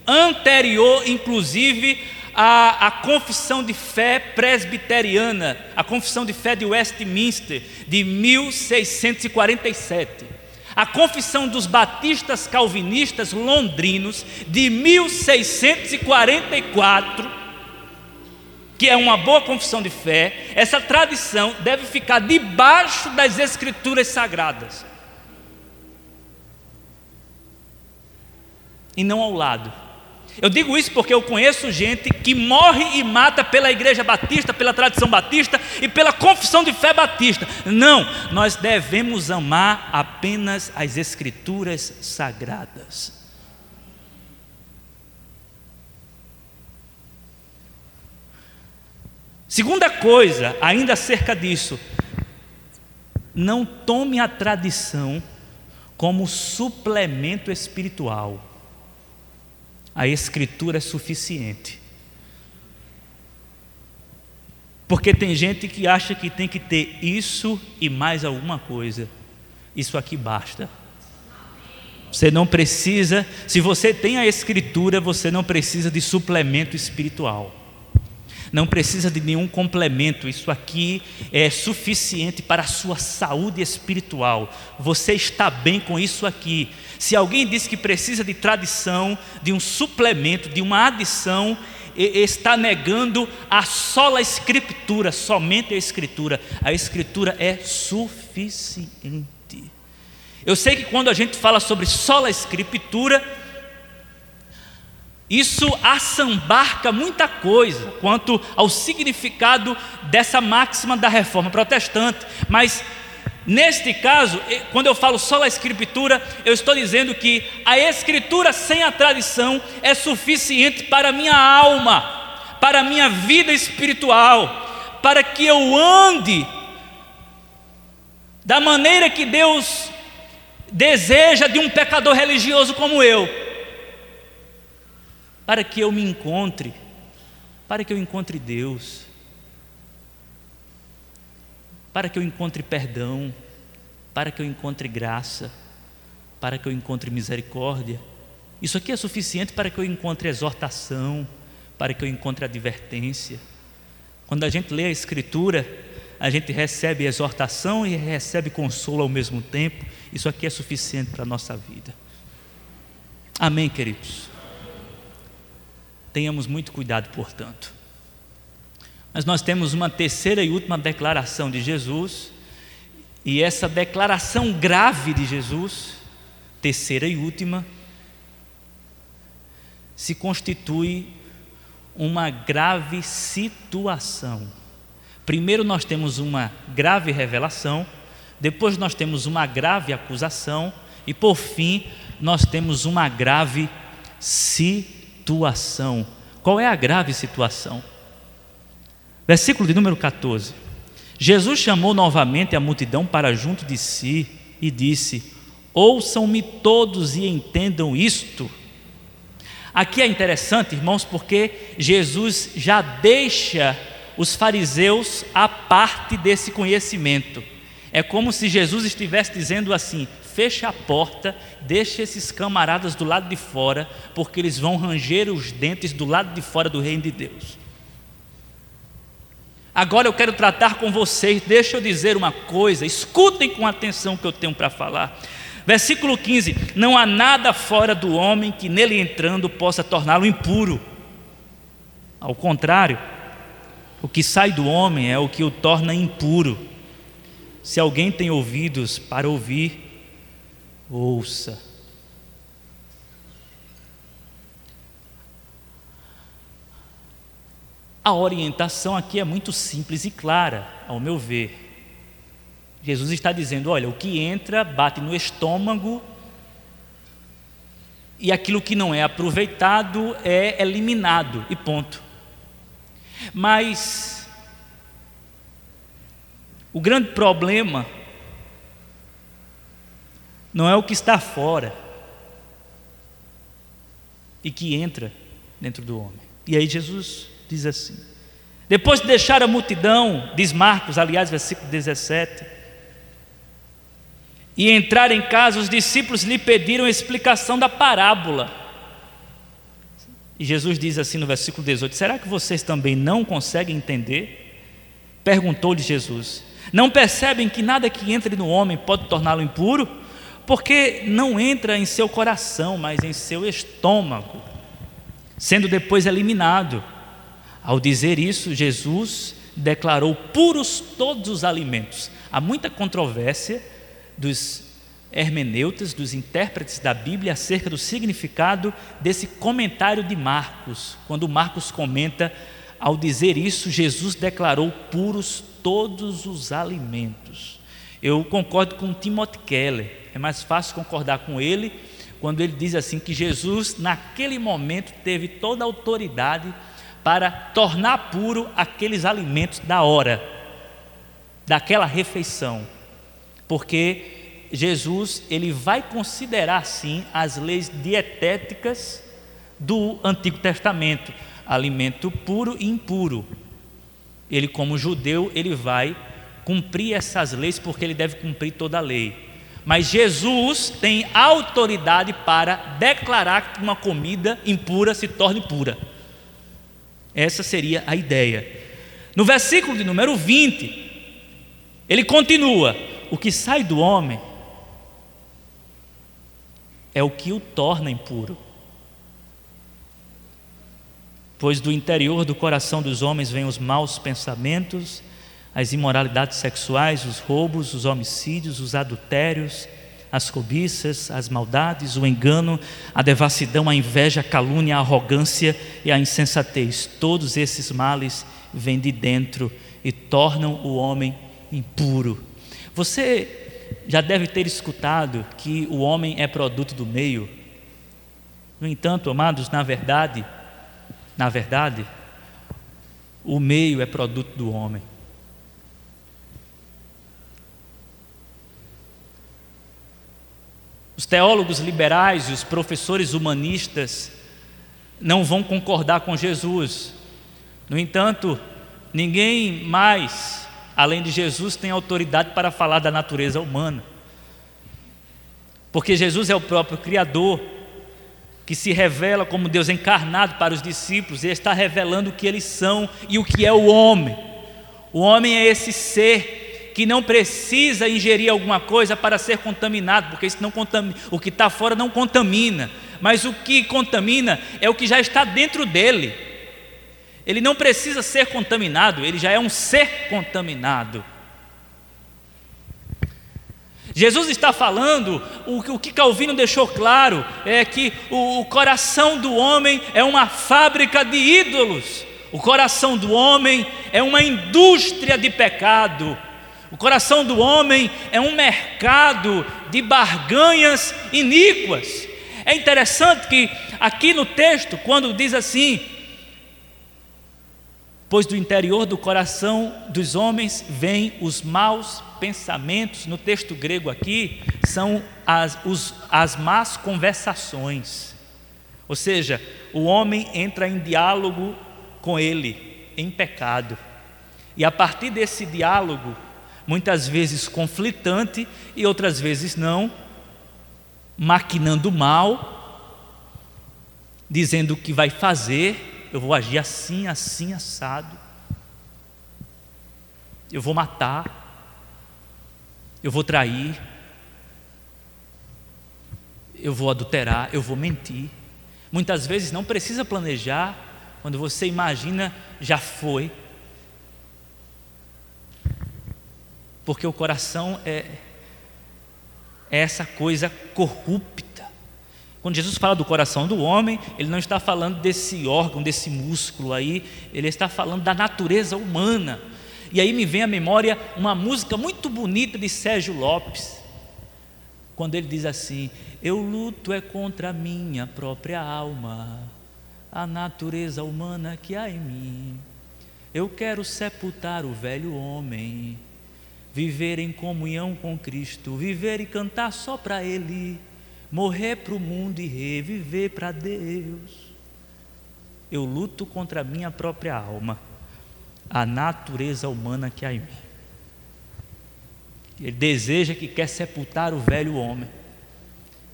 anterior inclusive à, à confissão de fé presbiteriana, a confissão de fé de Westminster, de 1647. A confissão dos batistas calvinistas londrinos, de 1644 que é uma boa confissão de fé, essa tradição deve ficar debaixo das escrituras sagradas e não ao lado. Eu digo isso porque eu conheço gente que morre e mata pela igreja batista, pela tradição batista e pela confissão de fé batista. Não, nós devemos amar apenas as escrituras sagradas. Segunda coisa, ainda acerca disso, não tome a tradição como suplemento espiritual. A Escritura é suficiente. Porque tem gente que acha que tem que ter isso e mais alguma coisa. Isso aqui basta. Você não precisa, se você tem a Escritura, você não precisa de suplemento espiritual não precisa de nenhum complemento, isso aqui é suficiente para a sua saúde espiritual. Você está bem com isso aqui. Se alguém diz que precisa de tradição, de um suplemento, de uma adição, está negando a sola escritura, somente a escritura. A escritura é suficiente. Eu sei que quando a gente fala sobre sola escritura, isso assambarca muita coisa quanto ao significado dessa máxima da reforma protestante, mas neste caso, quando eu falo só a escritura, eu estou dizendo que a escritura sem a tradição é suficiente para a minha alma, para a minha vida espiritual, para que eu ande da maneira que Deus deseja de um pecador religioso como eu para que eu me encontre, para que eu encontre Deus, para que eu encontre perdão, para que eu encontre graça, para que eu encontre misericórdia. Isso aqui é suficiente para que eu encontre exortação, para que eu encontre advertência. Quando a gente lê a Escritura, a gente recebe exortação e recebe consolo ao mesmo tempo. Isso aqui é suficiente para a nossa vida. Amém, queridos? Tenhamos muito cuidado, portanto. Mas nós temos uma terceira e última declaração de Jesus, e essa declaração grave de Jesus, terceira e última, se constitui uma grave situação. Primeiro nós temos uma grave revelação, depois nós temos uma grave acusação e por fim nós temos uma grave situação situação. Qual é a grave situação? Versículo de número 14. Jesus chamou novamente a multidão para junto de si e disse: Ouçam-me todos e entendam isto. Aqui é interessante, irmãos, porque Jesus já deixa os fariseus a parte desse conhecimento. É como se Jesus estivesse dizendo assim: feche a porta, deixe esses camaradas do lado de fora, porque eles vão ranger os dentes do lado de fora do reino de Deus. Agora eu quero tratar com vocês, deixa eu dizer uma coisa, escutem com atenção o que eu tenho para falar. Versículo 15: Não há nada fora do homem que nele entrando possa torná-lo impuro. Ao contrário, o que sai do homem é o que o torna impuro. Se alguém tem ouvidos para ouvir, ouça. A orientação aqui é muito simples e clara, ao meu ver. Jesus está dizendo: olha, o que entra bate no estômago e aquilo que não é aproveitado é eliminado, e ponto. Mas o grande problema não é o que está fora e que entra dentro do homem. E aí Jesus diz assim: depois de deixar a multidão, diz Marcos, aliás, versículo 17, e entrar em casa, os discípulos lhe pediram explicação da parábola. E Jesus diz assim no versículo 18: Será que vocês também não conseguem entender? Perguntou-lhe Jesus: Não percebem que nada que entre no homem pode torná-lo impuro? Porque não entra em seu coração, mas em seu estômago, sendo depois eliminado. Ao dizer isso, Jesus declarou puros todos os alimentos. Há muita controvérsia dos hermeneutas, dos intérpretes da Bíblia acerca do significado desse comentário de Marcos. Quando Marcos comenta, ao dizer isso, Jesus declarou puros todos os alimentos. Eu concordo com Timothy Keller. É mais fácil concordar com ele quando ele diz assim que Jesus, naquele momento, teve toda a autoridade para tornar puro aqueles alimentos da hora, daquela refeição. Porque Jesus, ele vai considerar sim as leis dietéticas do Antigo Testamento, alimento puro e impuro. Ele como judeu, ele vai cumprir essas leis porque ele deve cumprir toda a lei. Mas Jesus tem autoridade para declarar que uma comida impura se torne pura. Essa seria a ideia. No versículo de número 20, ele continua: O que sai do homem é o que o torna impuro. Pois do interior do coração dos homens vêm os maus pensamentos, as imoralidades sexuais, os roubos, os homicídios, os adultérios, as cobiças, as maldades, o engano, a devassidão, a inveja, a calúnia, a arrogância e a insensatez. Todos esses males vêm de dentro e tornam o homem impuro. Você já deve ter escutado que o homem é produto do meio. No entanto, amados, na verdade, na verdade, o meio é produto do homem. Os teólogos liberais e os professores humanistas não vão concordar com Jesus. No entanto, ninguém mais, além de Jesus, tem autoridade para falar da natureza humana. Porque Jesus é o próprio Criador, que se revela como Deus encarnado para os discípulos, e está revelando o que eles são e o que é o homem. O homem é esse ser que não precisa ingerir alguma coisa para ser contaminado, porque isso não contamina, o que está fora não contamina, mas o que contamina é o que já está dentro dele. Ele não precisa ser contaminado, ele já é um ser contaminado. Jesus está falando, o, que Calvino deixou claro é que o, coração do homem é uma fábrica de ídolos, o coração do homem é uma indústria de pecado, o coração do homem é um mercado de barganhas iníquas. É interessante que aqui no texto, quando diz assim: Pois do interior do coração dos homens vêm os maus pensamentos, no texto grego aqui, são as, os, as más conversações. Ou seja, o homem entra em diálogo com ele, em pecado. E a partir desse diálogo, muitas vezes conflitante e outras vezes não, maquinando mal, dizendo o que vai fazer, eu vou agir assim, assim, assado, eu vou matar, eu vou trair, eu vou adulterar, eu vou mentir. Muitas vezes não precisa planejar, quando você imagina, já foi. Porque o coração é, é essa coisa corrupta. Quando Jesus fala do coração do homem, ele não está falando desse órgão, desse músculo aí, ele está falando da natureza humana. E aí me vem à memória uma música muito bonita de Sérgio Lopes, quando ele diz assim: Eu luto é contra a minha própria alma, a natureza humana que há em mim. Eu quero sepultar o velho homem, viver em comunhão com Cristo, viver e cantar só para Ele, morrer para o mundo e reviver para Deus. Eu luto contra a minha própria alma, a natureza humana que há em mim. Ele deseja que quer sepultar o velho homem.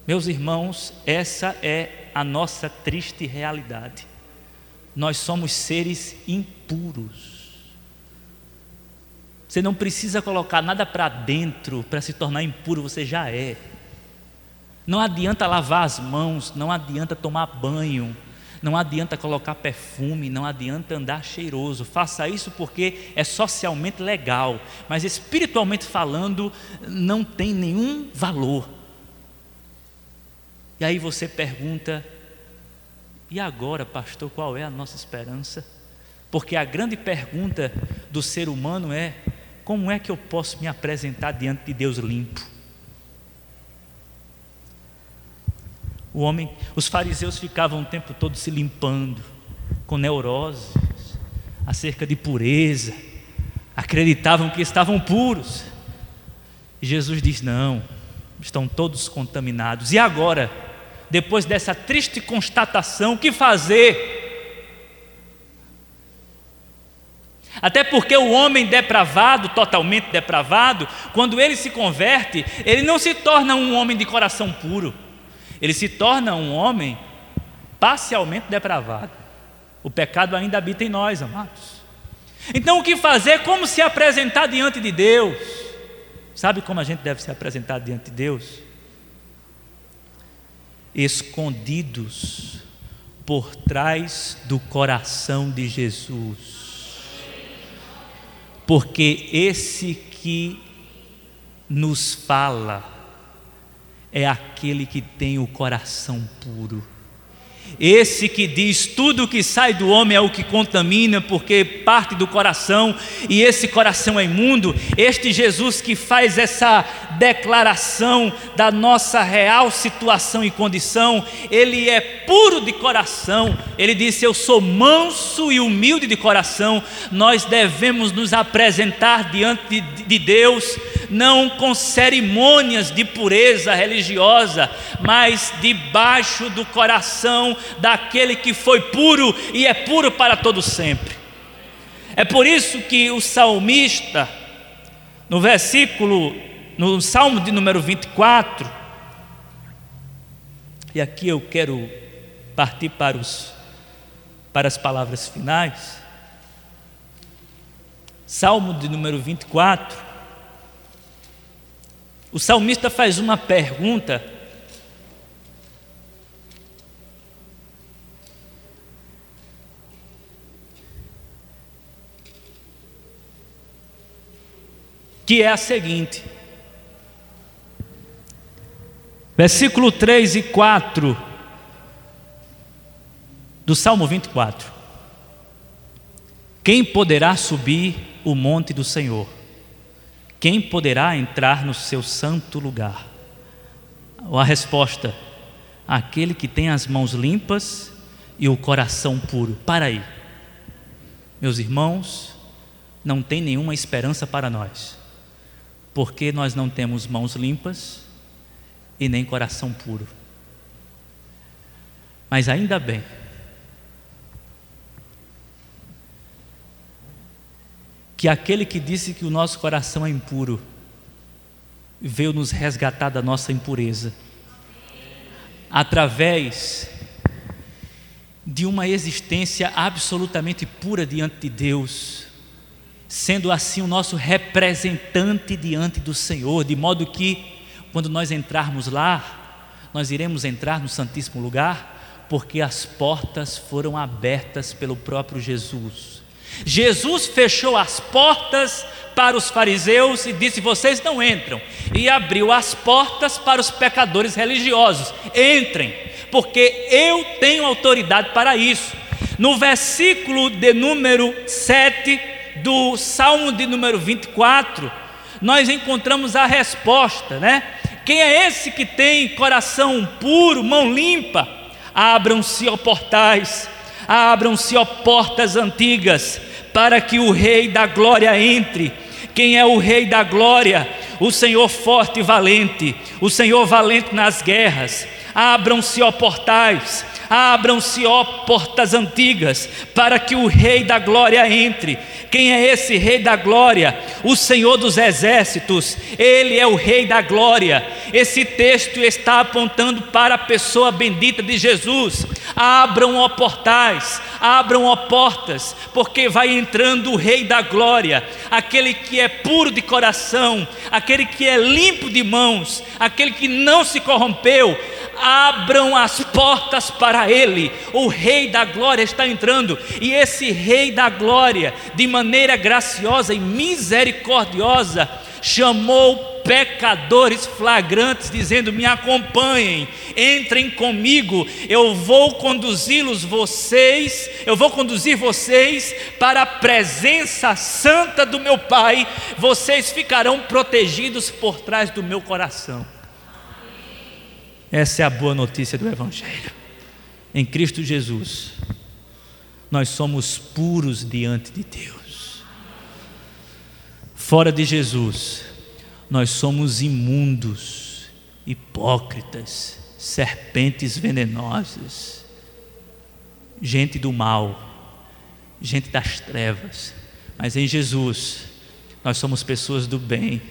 Meus irmãos, essa é a nossa triste realidade. Nós somos seres impuros. Você não precisa colocar nada para dentro para se tornar impuro, você já é. Não adianta lavar as mãos, não adianta tomar banho, não adianta colocar perfume, não adianta andar cheiroso. Faça isso porque é socialmente legal, mas espiritualmente falando, não tem nenhum valor. E aí você pergunta: e agora, pastor, qual é a nossa esperança? Porque a grande pergunta do ser humano é: como é que eu posso me apresentar diante de Deus limpo? O homem, os fariseus ficavam o tempo todo se limpando, com neuroses, acerca de pureza, acreditavam que estavam puros. E Jesus diz: não, estão todos contaminados. E agora, depois dessa triste constatação, o que fazer? Até porque o homem depravado, totalmente depravado, quando ele se converte, ele não se torna um homem de coração puro ele se torna um homem parcialmente depravado. O pecado ainda habita em nós, amados. Então, o que fazer? Como se apresentar diante de Deus? Sabe como a gente deve se apresentar diante de Deus? Escondidos por trás do coração de Jesus. Porque esse que nos fala, é aquele que tem o coração puro. Esse que diz tudo que sai do homem é o que contamina, porque parte do coração, e esse coração é imundo. Este Jesus que faz essa declaração da nossa real situação e condição, ele é puro de coração. Ele disse: Eu sou manso e humilde de coração. Nós devemos nos apresentar diante de Deus, não com cerimônias de pureza religiosa, mas debaixo do coração daquele que foi puro e é puro para todo sempre. É por isso que o salmista, no versículo, no salmo de número 24, e aqui eu quero partir para, os, para as palavras finais. Salmo de número 24. O salmista faz uma pergunta que é a seguinte: versículo 3 e 4 do Salmo 24. Quem poderá subir o monte do Senhor? Quem poderá entrar no seu santo lugar? A resposta: aquele que tem as mãos limpas e o coração puro. Para aí, meus irmãos, não tem nenhuma esperança para nós porque nós não temos mãos limpas e nem coração puro. Mas ainda bem que aquele que disse que o nosso coração é impuro veio nos resgatar da nossa impureza através de uma existência absolutamente pura diante de Deus, sendo assim o nosso representante diante do Senhor, de modo que quando nós entrarmos lá, nós iremos entrar no Santíssimo Lugar, porque as portas foram abertas pelo próprio Jesus. Jesus fechou as portas para os fariseus e disse: Vocês não entram. E abriu as portas para os pecadores religiosos: Entrem, porque eu tenho autoridade para isso. No versículo de número 7 do Salmo de número 24, nós encontramos a resposta, né? Quem é esse que tem coração puro, mão limpa? Abram-se, ó portais, abram-se, ó portas antigas, para que o Rei da Glória entre. Quem é o Rei da Glória? O Senhor forte e valente, o Senhor valente nas guerras. Abram-se, ó portais, abram-se, ó portas antigas, para que o Rei da Glória entre. Quem é esse Rei da Glória? O Senhor dos Exércitos, Ele é o Rei da Glória. Esse texto está apontando para a pessoa bendita de Jesus. Abram, ó portais, abram, ó portas, porque vai entrando o Rei da Glória, aquele que é puro de coração, aquele que é limpo de mãos, aquele que não se corrompeu, abram as portas para ele. O Rei da Glória está entrando, e esse Rei da Glória, de maneira graciosa e misericordiosa, chamou pecadores flagrantes, dizendo: Me acompanhem, entrem comigo, eu vou conduzi-los vocês, eu vou conduzir vocês para a presença santa do meu Pai, vocês ficarão protegidos por trás do meu coração. Essa é a boa notícia do Evangelho. Em Cristo Jesus, nós somos puros diante de Deus. Fora de Jesus, nós somos imundos, hipócritas, serpentes venenosas, gente do mal, gente das trevas. Mas em Jesus, nós somos pessoas do bem,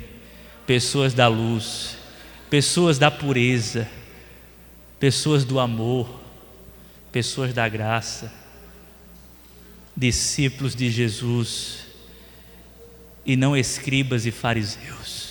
pessoas da luz, pessoas da pureza pessoas do amor, pessoas da graça, discípulos de Jesus e não escribas e fariseus.